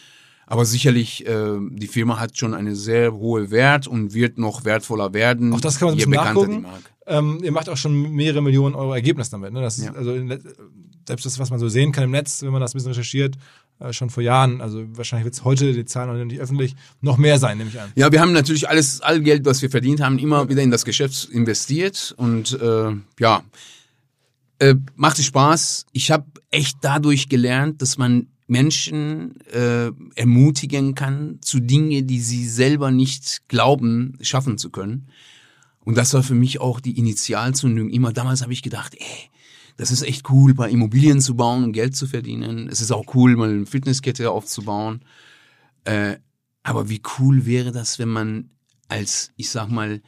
Aber sicherlich, äh, die Firma hat schon eine sehr hohe Wert und wird noch wertvoller werden. Auch das kann man ein bisschen nachgucken. Ähm, ihr macht auch schon mehrere Millionen Euro Ergebnis damit. Ne? Das ist Ja. also in let- selbst das, was man so sehen kann im Netz, wenn man das ein bisschen recherchiert, äh, schon vor Jahren. Also wahrscheinlich wird es heute, die Zahlen noch nicht öffentlich, noch mehr sein, nehme ich an. Ja, wir haben natürlich alles, all Geld, was wir verdient haben, immer wieder in das Geschäft investiert und äh, ja, äh, macht Spaß. Ich habe echt dadurch gelernt, dass man Menschen äh, ermutigen kann zu Dingen, die sie selber nicht glauben, schaffen zu können. Und das war für mich auch die Initialzündung. Immer damals habe ich gedacht, ey, das ist echt cool, bei Immobilien zu bauen und Geld zu verdienen. Es ist auch cool, mal eine Fitnesskette aufzubauen. Äh, aber wie cool wäre das, wenn man als, ich sag mal,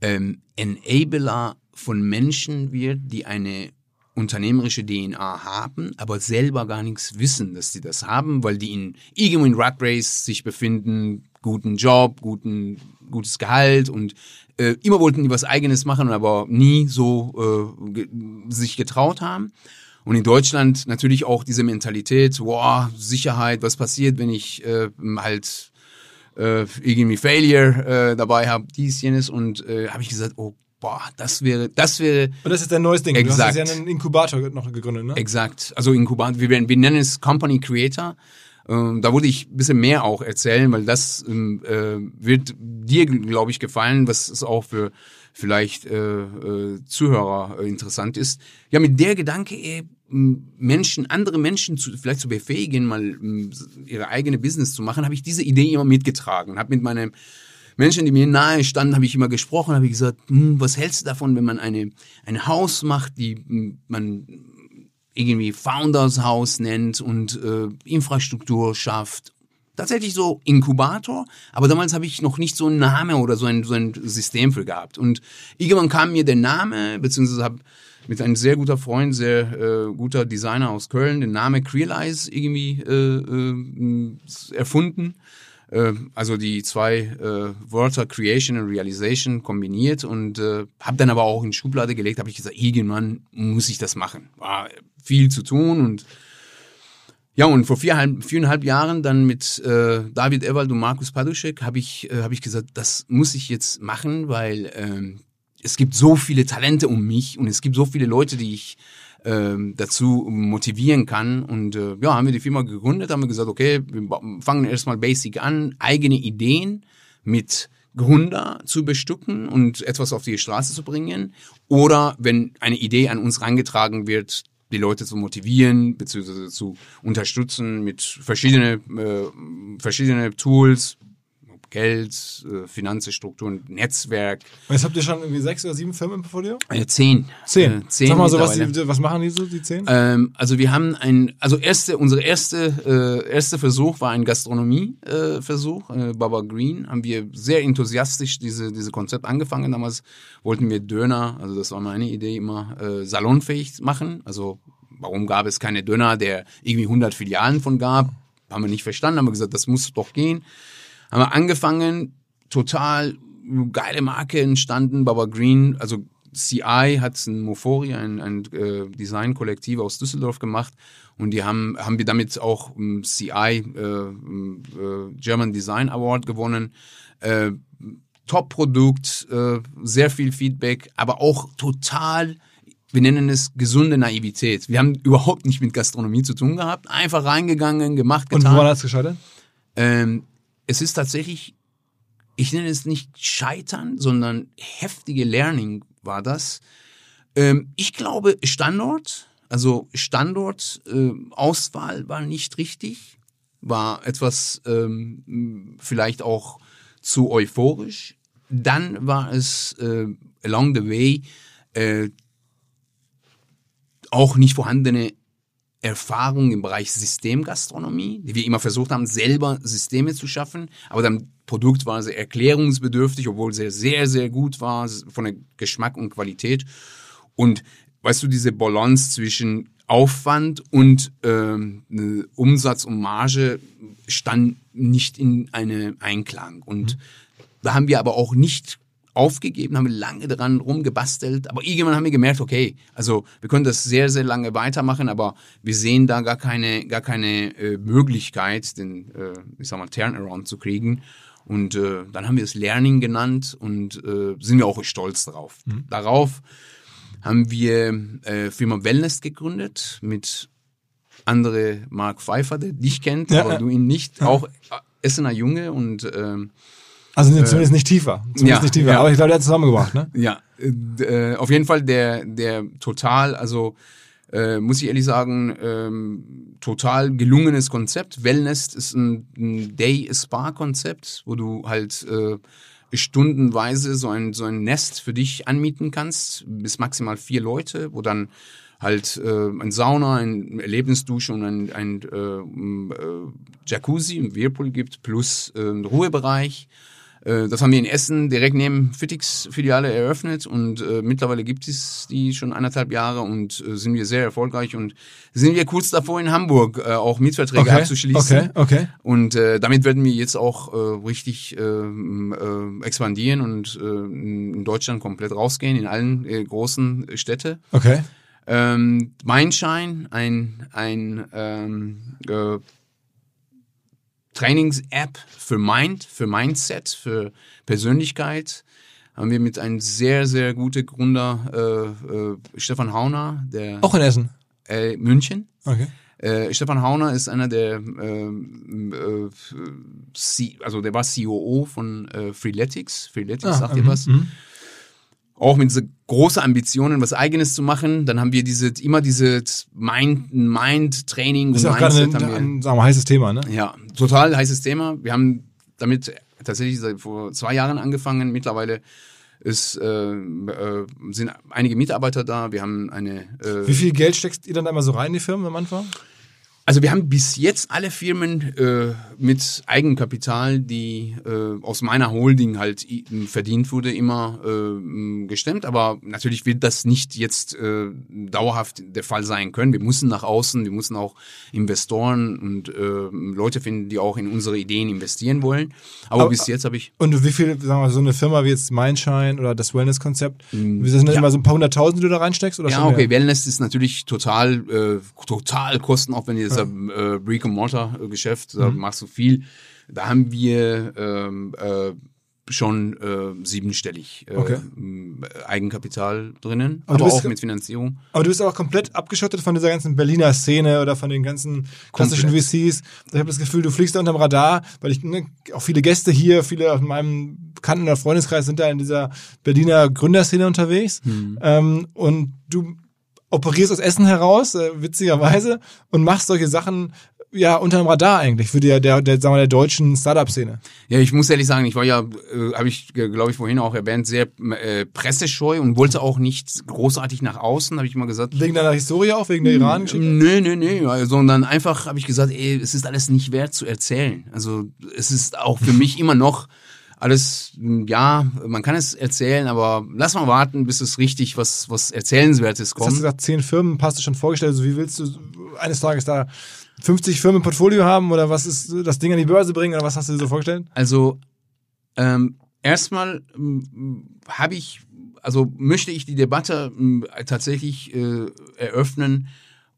ähm, Enabler von Menschen wird, die eine unternehmerische DNA haben, aber selber gar nichts wissen, dass sie das haben, weil die in irgendwo in Rat Race sich befinden, guten Job, guten, gutes Gehalt und äh, immer wollten die was eigenes machen, aber nie so äh, ge sich getraut haben. Und in Deutschland natürlich auch diese Mentalität, wow, Sicherheit, was passiert, wenn ich äh, halt äh, irgendwie Failure äh, dabei habe, dies, jenes. Und äh, habe ich gesagt, oh, boah, das wäre, das wäre. Und das ist dein neues Ding. Exakt. Du hast ja einen Inkubator noch gegründet, ne? Exakt. Also Inkubator, wir, wir nennen es Company Creator. Ähm, da würde ich ein bisschen mehr auch erzählen, weil das ähm, äh, wird dir, glaube ich, gefallen, was es auch für vielleicht äh, äh, Zuhörer äh, interessant ist. Ja, mit der Gedanke, ey, Menschen, andere Menschen zu, vielleicht zu befähigen, mal ihre eigene Business zu machen, habe ich diese Idee immer mitgetragen. Habe mit meinen Menschen, die mir nahe standen, habe ich immer gesprochen, habe ich gesagt, hm, was hältst du davon, wenn man eine ein Haus macht, die man irgendwie Founders House nennt und äh, Infrastruktur schafft tatsächlich so Inkubator, aber damals habe ich noch nicht so einen Namen oder so ein, so ein System für gehabt. Und irgendwann kam mir der Name, beziehungsweise habe mit einem sehr guter Freund, sehr äh, guter Designer aus Köln, den Namen Crealize irgendwie äh, äh, erfunden. Äh, also die zwei äh, Wörter Creation und Realization kombiniert und äh, habe dann aber auch in Schublade gelegt, habe ich gesagt, irgendwann muss ich das machen. War viel zu tun und ja, und vor viereinhalb, viereinhalb Jahren dann mit äh, David Ewald und Markus Paduschek habe ich, äh, hab ich gesagt, das muss ich jetzt machen, weil ähm, es gibt so viele Talente um mich und es gibt so viele Leute, die ich ähm, dazu motivieren kann. Und äh, ja, haben wir die Firma gegründet, haben wir gesagt, okay, wir fangen erstmal basic an, eigene Ideen mit Gründer zu bestücken und etwas auf die Straße zu bringen. Oder wenn eine Idee an uns rangetragen wird, die Leute zu motivieren bzw. zu unterstützen mit verschiedene äh, verschiedene Tools, Geld, äh, Finanzstrukturen, Netzwerk. Jetzt habt ihr schon irgendwie sechs oder sieben Firmen im Portfolio? Äh, zehn. Zehn. Äh, zehn Sag mal so, was, die, was machen die so, die zehn? Ähm, also wir haben ein, also erste, unsere erste, äh, erste Versuch war ein Gastronomie-Versuch. Äh, Baba Green haben wir sehr enthusiastisch diese, diese Konzept angefangen. Damals wollten wir Döner, also das war meine Idee immer, äh, salonfähig machen. Also warum gab es keine Döner, der irgendwie 100 Filialen von gab? Haben wir nicht verstanden, haben wir gesagt, das muss doch gehen haben wir angefangen, total geile Marke entstanden, Baba Green, also CI hat ein Mofori, ein, ein äh, Design-Kollektiv aus Düsseldorf gemacht und die haben, haben wir damit auch um, CI äh, äh, German Design Award gewonnen. Äh, Top-Produkt, äh, sehr viel Feedback, aber auch total, wir nennen es gesunde Naivität. Wir haben überhaupt nicht mit Gastronomie zu tun gehabt, einfach reingegangen, gemacht, getan. Und woran hat es gescheitert? Ähm, es ist tatsächlich, ich nenne es nicht Scheitern, sondern heftige Learning war das. Ähm, ich glaube, Standort, also Standortauswahl äh, war nicht richtig, war etwas ähm, vielleicht auch zu euphorisch. Dann war es äh, along the way äh, auch nicht vorhandene Erfahrung im Bereich Systemgastronomie, die wir immer versucht haben, selber Systeme zu schaffen. Aber dann Produkt war sehr erklärungsbedürftig, obwohl sehr, sehr, sehr gut war von der Geschmack und Qualität. Und weißt du, diese Balance zwischen Aufwand und ähm, Umsatz und Marge stand nicht in einem Einklang. Und mhm. da haben wir aber auch nicht aufgegeben, haben wir lange daran rumgebastelt, aber irgendwann haben wir gemerkt, okay, also wir können das sehr, sehr lange weitermachen, aber wir sehen da gar keine, gar keine äh, Möglichkeit, den, äh, ich sag mal, Turnaround zu kriegen. Und äh, dann haben wir es Learning genannt und äh, sind wir auch stolz darauf. Mhm. Darauf haben wir äh, Firma Wellness gegründet mit andere Mark Pfeiffer, der dich kennt, ja, aber du ihn nicht. Auch äh, Essener Junge und ähm, also äh, zumindest nicht tiefer. Zumindest ja, nicht tiefer. Ja. Aber ich glaube, der hat zusammengebracht, ne? Ja, äh, auf jeden Fall der, der total, also äh, muss ich ehrlich sagen, ähm, total gelungenes Konzept. Wellness ist ein, ein Day-Spa-Konzept, wo du halt äh, stundenweise so ein, so ein Nest für dich anmieten kannst, bis maximal vier Leute, wo dann halt äh, ein Sauna, ein Erlebnisdusche und ein, ein äh, äh, Jacuzzi, ein Whirlpool gibt, plus äh, ein Ruhebereich äh, das haben wir in Essen direkt neben Fitix-Filiale eröffnet und äh, mittlerweile gibt es die schon anderthalb Jahre und äh, sind wir sehr erfolgreich und sind wir kurz davor in Hamburg äh, auch Mietverträge okay, abzuschließen. Okay, okay. Und äh, damit werden wir jetzt auch äh, richtig äh, äh, expandieren und äh, in Deutschland komplett rausgehen, in allen äh, großen Städte. Okay. Ähm, Mindshine, ein, ein ähm, äh, Trainings-App für Mind, für Mindset, für Persönlichkeit. Haben wir mit einem sehr, sehr guten Gründer, äh, äh, Stefan Hauner, der Auch in Essen. äh, München. Okay. Äh, Stefan Hauner ist einer der, ähm, äh, C also der war COO von äh, Freeletics. Freeletics, sagt ihr mhm, was? Auch mit diese große Ambitionen, was Eigenes zu machen. Dann haben wir diese, immer diese Mind, Mind Training Das ist und Mindset ein, ein, sagen wir, heißes Thema, ne? Ja, total heißes Thema. Wir haben damit tatsächlich seit vor zwei Jahren angefangen. Mittlerweile ist, äh, äh, sind einige Mitarbeiter da. Wir haben eine. Äh, Wie viel Geld steckst ihr dann da immer so rein in die Firmen am Anfang? Also wir haben bis jetzt alle Firmen äh, mit Eigenkapital, die äh, aus meiner Holding halt verdient wurde, immer äh, gestemmt. Aber natürlich wird das nicht jetzt äh, dauerhaft der Fall sein können. Wir müssen nach außen, wir müssen auch Investoren und äh, Leute finden, die auch in unsere Ideen investieren wollen. Aber, Aber- bis jetzt habe ich Und wie viel, sagen wir, so eine Firma wie jetzt Mindshine oder das Wellness-Konzept, sind das ja. immer so ein paar hunderttausend, die du da reinsteckst? Oder Ja, okay, mehr? Wellness ist natürlich total, äh, total kostenaufwendig. Das ist ein äh, Brick-and-Mortar-Geschäft, da Mhm. machst du viel. Da haben wir ähm, äh, schon äh, siebenstellig äh, Okay. Eigenkapital drinnen, Aber aber, bist auch mit Finanzierung. Aber du bist auch komplett abgeschottet von dieser ganzen Berliner Szene oder von den ganzen klassischen Komplett. VCs. Ich habe das Gefühl, du fliegst da unterm Radar, weil ich ne, auch viele Gäste hier, viele aus meinem Bekannten- oder Freundeskreis sind da in dieser Berliner Gründerszene unterwegs. Hm. Ähm, und du operierst aus Essen heraus, äh, witzigerweise, und machst solche Sachen ja unterm Radar eigentlich für die, der, der, sagen wir, der deutschen Startup-Szene. Ja, ich muss ehrlich sagen, ich war ja, äh, habe ich, glaube ich, vorhin auch erwähnt, sehr äh, pressescheu und wollte auch nicht großartig nach außen, habe ich mal gesagt. Wegen deiner Historie auch, wegen der Iran-Geschichte? Nö, nö, nö, sondern einfach habe ich gesagt, ey, es ist alles nicht wert zu erzählen. Also es ist auch für mich immer noch alles, m, ja, man kann es erzählen, aber lass mal warten, bis es richtig was, was Erzählenswertes Jetzt hast du kommt. gesagt, zehn Firmen, hast du schon vorgestellt. Also wie willst du eines Tages da 50 Firmen im Portfolio haben oder was ist das Ding an die Börse bringen oder was hast du dir so vorgestellt? Also ähm, erstmal habe ich, also möchte ich die Debatte m, tatsächlich äh, eröffnen,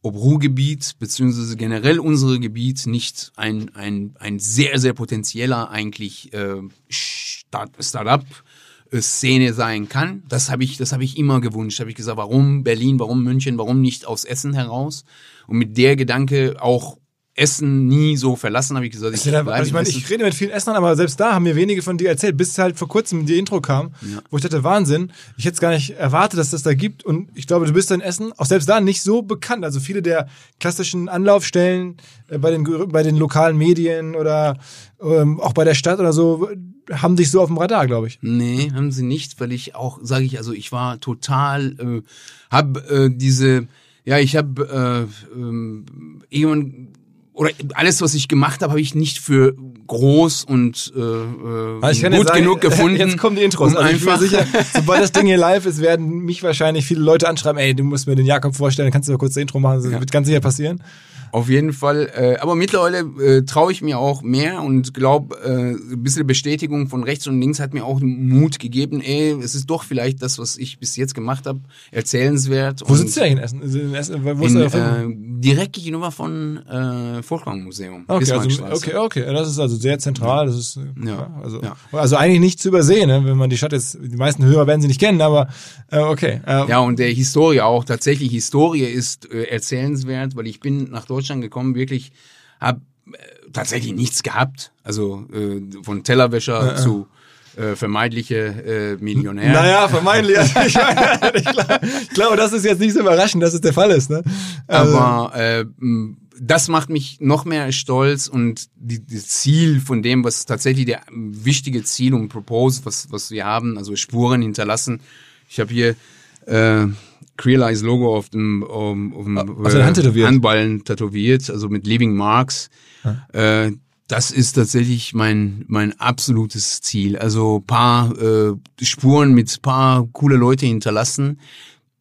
ob Ruhrgebiet beziehungsweise generell unsere Gebiet nicht ein, ein, ein sehr, sehr potenzieller eigentlich äh, Start- Startup äh, Szene sein kann. Das habe ich, das habe ich immer gewünscht. Habe ich gesagt, warum Berlin, warum München, warum nicht aus Essen heraus? Und mit der Gedanke auch Essen nie so verlassen, habe ich gesagt, ich Also ich meine, ich rede mit vielen Essnern, aber selbst da haben mir wenige von dir erzählt, bis halt vor kurzem die Intro kam, wo ich dachte, Wahnsinn, ich hätte es gar nicht erwartet, dass das da gibt und ich glaube, du bist in Essen auch selbst da nicht so bekannt. Also viele der klassischen Anlaufstellen äh, bei den, bei den lokalen Medien oder ähm, auch bei der Stadt oder so haben dich so auf dem Radar, glaube ich. Nee, haben sie nicht, weil ich auch, sage ich, also ich war total, äh, hab äh, diese, ja, ich habe äh, ähm, irgendwann oder alles, was ich gemacht habe, habe ich nicht für groß und äh, Also gut sagen, genug gefunden. Jetzt kommen die Intros. um Also ich bin mir einfach, sicher, sobald das Ding hier live ist, werden mich wahrscheinlich viele Leute anschreiben, ey, du musst mir den Jakob vorstellen, kannst du mal kurz das Intro machen, das wird ganz sicher passieren. Auf jeden Fall. Äh, aber mittlerweile äh, traue ich mir auch mehr und glaube, äh, ein bisschen Bestätigung von rechts und links hat mir auch Mut gegeben, ey, es ist doch vielleicht das, was ich bis jetzt gemacht habe, erzählenswert. Wo sitzt du eigentlich in Essen? In Essen wo ist In, äh, direkt gegenüber von äh, Volkwang Museum. Okay, also, okay, okay. Das ist also sehr zentral. Das ist äh, Ja, also, ja. also eigentlich nicht zu übersehen, ne? wenn man die Stadt jetzt. Die meisten Hörer werden sie nicht kennen, aber äh, okay. Äh, Ja, und der Historie auch. Tatsächlich, Historie ist äh, erzählenswert, weil ich bin nach Deutschland gekommen, wirklich, habe äh, tatsächlich nichts gehabt. Also äh, von Tellerwäscher zu äh, vermeidliche äh, Millionär. Naja, vermeintlich. Also ich, meine, ich, glaube, das ist jetzt nicht so überraschend, dass es der Fall ist. Ne? Also, Aber äh, das macht mich noch mehr stolz und die, die Ziel von dem, was tatsächlich der wichtige Ziel und Propose, was, was wir haben, also Spuren hinterlassen. Ich habe hier äh, Crealize Logo auf dem, um, auf dem Auf der Hand tätowiert. Handballen tätowiert, also mit Living Marks. Äh, das ist tatsächlich mein mein absolutes Ziel. Also paar äh, Spuren mit paar coole Leute hinterlassen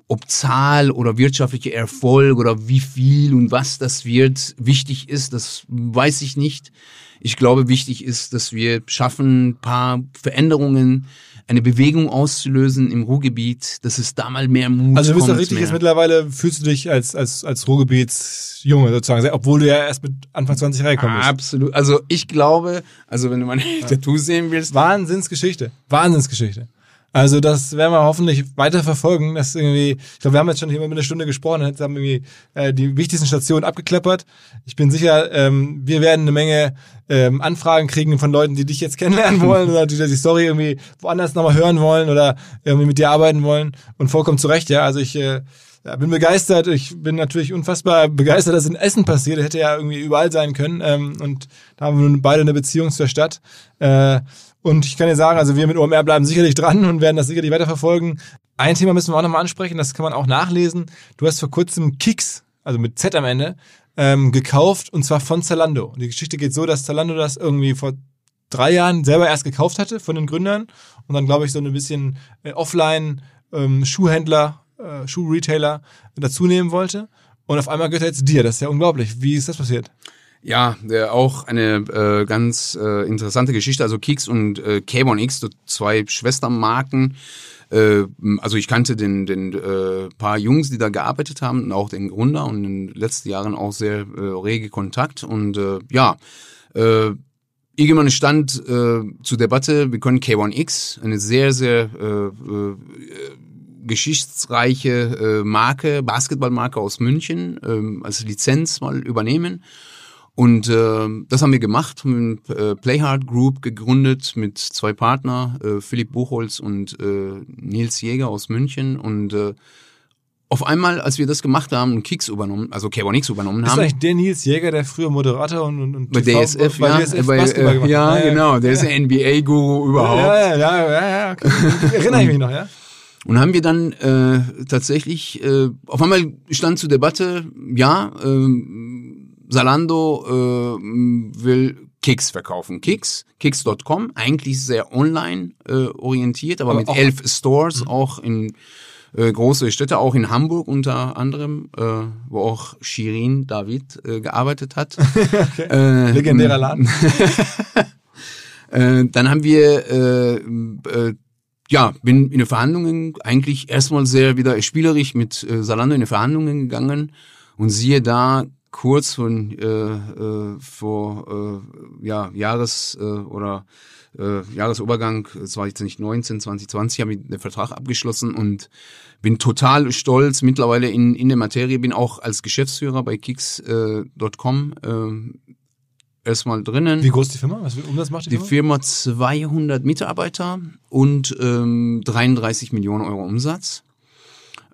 ob Zahl oder wirtschaftlicher Erfolg oder wie viel und was das wird wichtig ist, das weiß ich nicht. Ich glaube, wichtig ist, dass wir schaffen, ein paar Veränderungen, eine Bewegung auszulösen im Ruhrgebiet, dass es da mal mehr Mut Also du bist kommt doch richtig, mehr. jetzt mittlerweile fühlst du dich als, als, als Ruhrgebietsjunge sozusagen, obwohl du ja erst mit Anfang 20 reingekommen bist. Absolut. Also ich glaube, also wenn du meine Tattoos sehen willst, Wahnsinnsgeschichte. Wahnsinnsgeschichte. Also das werden wir hoffentlich weiter verfolgen. Das irgendwie, ich glaube, wir haben jetzt schon hier mit einer Stunde gesprochen, jetzt haben wir irgendwie äh, die wichtigsten Stationen abgeklappert. Ich bin sicher, ähm, wir werden eine Menge ähm, Anfragen kriegen von Leuten, die dich jetzt kennenlernen wollen oder die die Story irgendwie woanders nochmal hören wollen oder irgendwie mit dir arbeiten wollen. Und vollkommen zu Recht, ja. Also ich äh, bin begeistert. Ich bin natürlich unfassbar begeistert, dass in Essen passiert. Das hätte ja irgendwie überall sein können. Ähm, und da haben wir nun beide eine Beziehung zur Stadt. Äh, und ich kann dir sagen, also wir mit OMR bleiben sicherlich dran und werden das sicherlich weiterverfolgen. Ein Thema müssen wir auch nochmal ansprechen, das kann man auch nachlesen. Du hast vor kurzem Kicks, also mit Z am Ende, ähm, gekauft und zwar von Zalando. Und die Geschichte geht so, dass Zalando das irgendwie vor drei Jahren selber erst gekauft hatte von den Gründern und dann, glaube ich, so ein bisschen äh, offline ähm, Schuhhändler, äh, Schuhretailer dazu nehmen wollte. Und auf einmal gehört er jetzt dir. Das ist ja unglaublich. Wie ist das passiert? Ja, äh, auch eine äh, ganz äh, interessante Geschichte. Also Kicks und äh, K1X, so zwei Schwestermarken. Äh, also ich kannte den, den äh, paar Jungs, die da gearbeitet haben, und auch den Gründer und in den letzten Jahren auch sehr äh, rege Kontakt. Und äh, ja, äh, irgendwann stand äh, zur Debatte, wir können K1X, eine sehr, sehr äh, äh, geschichtsreiche äh, Marke, Basketballmarke aus München, ähm, als Lizenz mal übernehmen. Und äh, das haben wir gemacht, haben äh, Playhard Group gegründet mit zwei Partner, äh, Philipp Buchholz und äh, Nils Jäger aus München. Und äh, auf einmal, als wir das gemacht haben, und Kicks übernommen, also K1X übernommen Ist haben, eigentlich der Nils Jäger, der früher Moderator und, und, und bei TV DSF, bei ja, DSF bei, Basketball äh, gemacht ja, hat. genau, der ist der NBA-Guru überhaupt. Ja, ja, ja, ja, ja. Okay. Erinnere ich mich noch, ja? Und haben wir dann äh, tatsächlich, äh, auf einmal stand zur Debatte, ja, ähm, Salando äh, will Kicks verkaufen. Kicks, kicks.com, eigentlich sehr online äh, orientiert, aber, Aber mit elf Stores, auch in äh, große Städte, auch in Hamburg unter anderem, äh, wo auch Shirin David äh, gearbeitet hat. äh, Legendärer Laden. äh, dann haben wir, äh, äh, ja, bin in die Verhandlungen eigentlich erstmal sehr wieder spielerisch mit äh, Salando in die Verhandlungen gegangen und siehe da kurz von äh, äh, vor äh, ja, Jahres äh, oder äh, Jahresübergang 2019, 2020 habe ich den Vertrag abgeschlossen und bin total stolz mittlerweile in, in der Materie, bin auch als Geschäftsführer bei Kicks.com äh, erstmal drinnen. Wie groß ist die Firma? Was für Umsatz macht die, Die Firma? Firma 200 Mitarbeiter und ähm, 33 Millionen Euro Umsatz.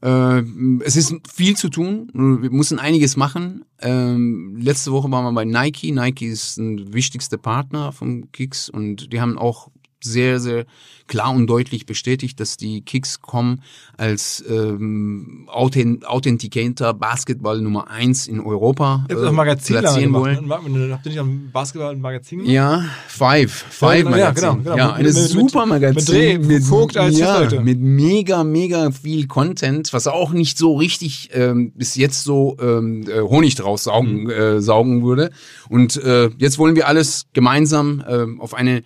Äh, es ist viel zu tun. Wir müssen einiges machen. Ähm, letzte Woche waren wir bei Nike. Nike ist ein wichtigster Partner vom Kicks und die haben auch sehr, sehr klar und deutlich bestätigt, dass die Kicks.com als ähm, Authent Authenticator Basketball Nummer eins in Europa ein Magazin platzieren wollen. Ne? Habt ihr nicht am Basketball ein Magazin gemacht? Ja, Five. Five ja, Magazin. genau, genau. Ja, Mit- eine mit- mit- super Magazin. mit Vogt als ja, Chefredakteur. mit mega, mega viel Content, was auch nicht so richtig ähm, bis jetzt so ähm, äh, Honig draus saugen, Mhm. äh, saugen würde. Und äh, jetzt wollen wir alles gemeinsam ähm, auf eine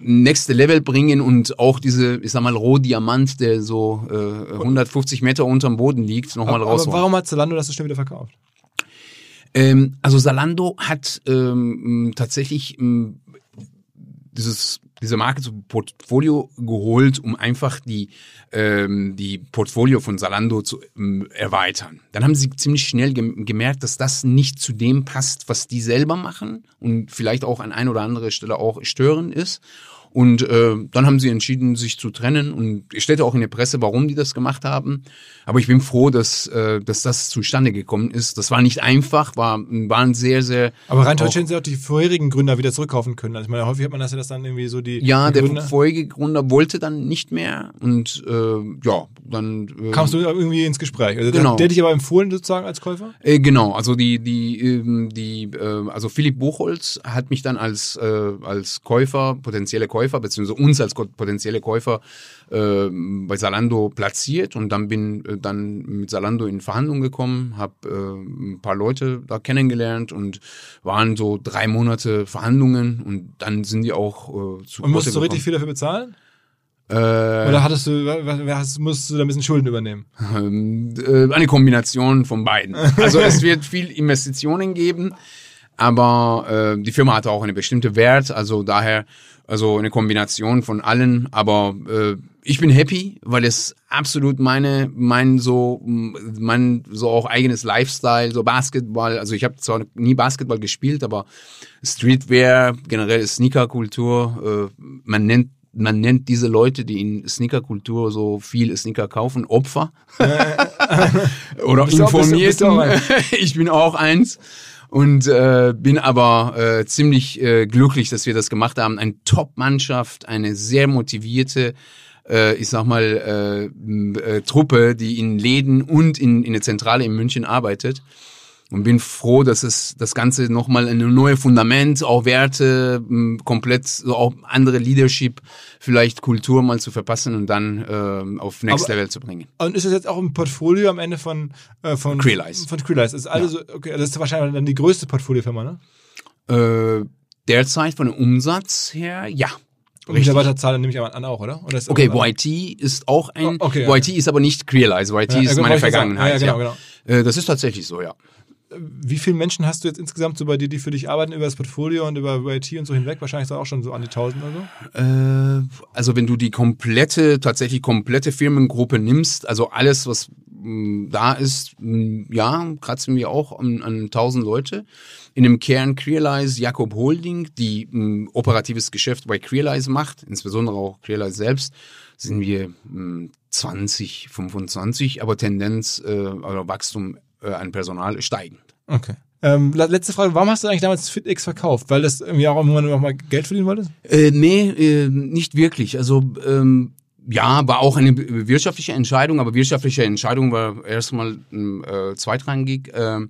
nächste Level bringen und auch diese, ich sag mal, Rohdiamant, der so äh, 150 Meter unterm Boden liegt, nochmal aber, aber warum hat Zalando das so schnell wieder verkauft? Ähm, also Salando hat ähm, tatsächlich ähm, dieses diese Marke zum Portfolio geholt, um einfach die ähm, die Portfolio von Salando zu ähm, erweitern. Dann haben sie ziemlich schnell gem gemerkt, dass das nicht zu dem passt, was die selber machen und vielleicht auch an ein oder andere Stelle auch störend ist. Und äh, dann haben sie entschieden, sich zu trennen. Und es steht auch in der Presse, warum die das gemacht haben. Aber ich bin froh, dass, äh, dass das zustande gekommen ist. Das war nicht einfach, war, waren sehr, sehr. Aber rein theoretisch hätten sie auch die vorherigen Gründer wieder zurückkaufen können. Also ich meine, häufig hat man das ja, dass dann irgendwie so die, Ja, die der Gründer... Folgegründer wollte dann nicht mehr. Und äh, ja, dann. Äh, Kamst du irgendwie ins Gespräch? Also Genau. Der hat dich aber empfohlen sozusagen als Käufer? Äh, genau, also die die ähm, die äh, also Philipp Buchholz hat mich dann als äh, als Käufer potenzielle Käufer Käufer, beziehungsweise uns als potenzielle Käufer äh, bei Salando platziert und dann bin äh, dann mit Salando in Verhandlungen gekommen, habe äh, ein paar Leute da kennengelernt und waren so drei Monate Verhandlungen und dann sind die auch äh, zu Und musstest du richtig viel dafür bezahlen? Äh, Oder hattest du, hast, musst du da ein bisschen Schulden übernehmen? Ähm, äh, eine Kombination von beiden. Also es wird viel Investitionen geben, aber äh, die Firma hatte auch eine bestimmte Wert, also daher also eine Kombination von allen. Aber äh, ich bin happy, weil es absolut meine, mein so, mein so auch eigenes Lifestyle, so Basketball. Also ich habe zwar nie Basketball gespielt, aber Streetwear, generell Sneakerkultur, äh, man nennt man nennt diese Leute, die in Sneakerkultur so viel Sneaker kaufen, Opfer oder Informierten. ich bin auch eins und äh, bin aber äh, ziemlich äh, glücklich, dass wir das gemacht haben. Eine Top-Mannschaft, eine sehr motivierte, äh, ich sag mal, äh, äh, Truppe, die in Läden und in, in der Zentrale in München arbeitet und bin froh, dass es das Ganze nochmal eine neue Fundament, auch Werte, komplett so auch andere Leadership, vielleicht Kultur mal zu verpassen und dann äh, auf Next Aber, Level zu bringen. Und ist das jetzt auch im Portfolio am Ende von äh, von Creelize? Von Creelize. Das ist also ja. okay, das ist wahrscheinlich dann die größte Portfoliofirma, ne? Äh, derzeit von dem Umsatz her, ja. Und Mitarbeiterzahl nehme ich aber an auch, oder? oder okay, YT ist auch ein. Oh, okay, YT ja. ist aber nicht Creelize. YT ja, ist meine Vergangenheit. Ja, genau, genau. Äh, das ist tatsächlich so, ja. Wie viele Menschen hast du jetzt insgesamt so bei dir, die für dich arbeiten über das Portfolio und über IT und so hinweg? Wahrscheinlich auch schon so an die 1000 oder so? Äh, also wenn du die komplette, tatsächlich komplette Firmengruppe nimmst, also alles, was mh, mm, da ist, mh, mm, ja, kratzen wir auch an, an 1000 Leute. In dem Kern Crealize Jakob Holding, die mh, mm, operatives Geschäft bei Crealize macht, insbesondere auch Crealize selbst, sind wir 20, 25, aber Tendenz, äh, also Wachstum äh, an Personal steigend. Okay. Ähm, letzte Frage, warum hast du eigentlich damals FitX verkauft? Weil das irgendwie auch irgendwann noch mal Geld verdienen wolltest? Äh, nee, äh, nicht wirklich. Also ähm, ja, war auch eine wirtschaftliche Entscheidung, aber wirtschaftliche Entscheidung war erstmal äh, zweitrangig. Äh,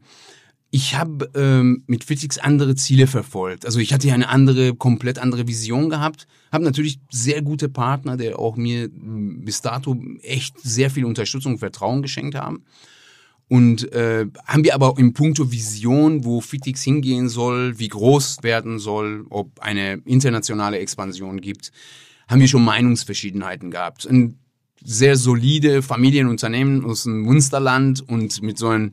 ich habe ähm, mit FitX andere Ziele verfolgt. Also ich hatte ja eine andere, komplett andere Vision gehabt. Habe natürlich sehr gute Partner, die auch mir bis dato echt sehr viel Unterstützung und Vertrauen geschenkt haben. Und äh, haben wir aber im Punkto Vision, wo Fitix hingehen soll, wie groß werden soll, ob eine internationale Expansion gibt, haben wir schon Meinungsverschiedenheiten gehabt. Ein sehr solide Familienunternehmen aus dem Munsterland und mit so einem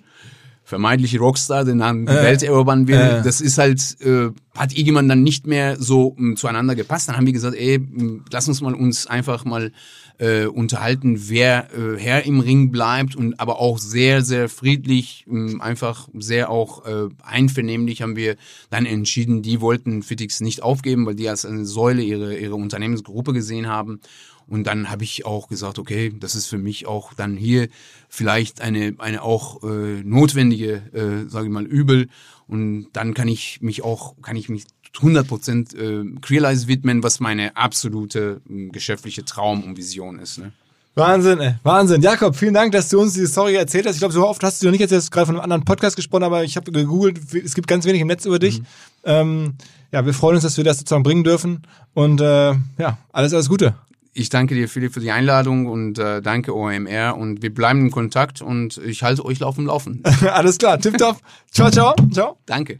vermeintliche Rockstar, den dann die äh, Welt erobern will. Äh. Das ist halt, äh, hat irgendwann dann nicht mehr so m, zueinander gepasst. Dann haben wir gesagt, ey, m, lass uns mal uns einfach mal äh, unterhalten, wer äh, Herr im Ring bleibt und aber auch sehr, sehr friedlich, äh, einfach sehr auch äh, einvernehmlich haben wir dann entschieden, die wollten Fitix nicht aufgeben, weil die als eine Säule ihre, ihre Unternehmensgruppe gesehen haben. Und dann habe ich auch gesagt, okay, das ist für mich auch dann hier vielleicht eine, eine auch äh, notwendige, äh, sage ich mal, Übel. Und dann kann ich mich auch, kann ich mich 100% äh, Crealize widmen, was meine absolute äh, geschäftliche Traum und Vision ist. Ne? Wahnsinn, ey. Wahnsinn. Jakob, vielen Dank, dass du uns diese Story erzählt hast. Ich glaube, so oft hast du noch nicht jetzt gerade von einem anderen Podcast gesprochen, aber ich habe gegoogelt, es gibt ganz wenig im Netz über dich. Mhm. Ähm, ja, wir freuen uns, dass wir das sozusagen bringen dürfen. Und äh, ja, alles, alles Gute. Ich danke dir, Philipp, für die Einladung und äh, danke OMR und wir bleiben in Kontakt und ich halte euch auf dem Laufen. alles klar, tipptopp. ciao, ciao. Ciao. Danke.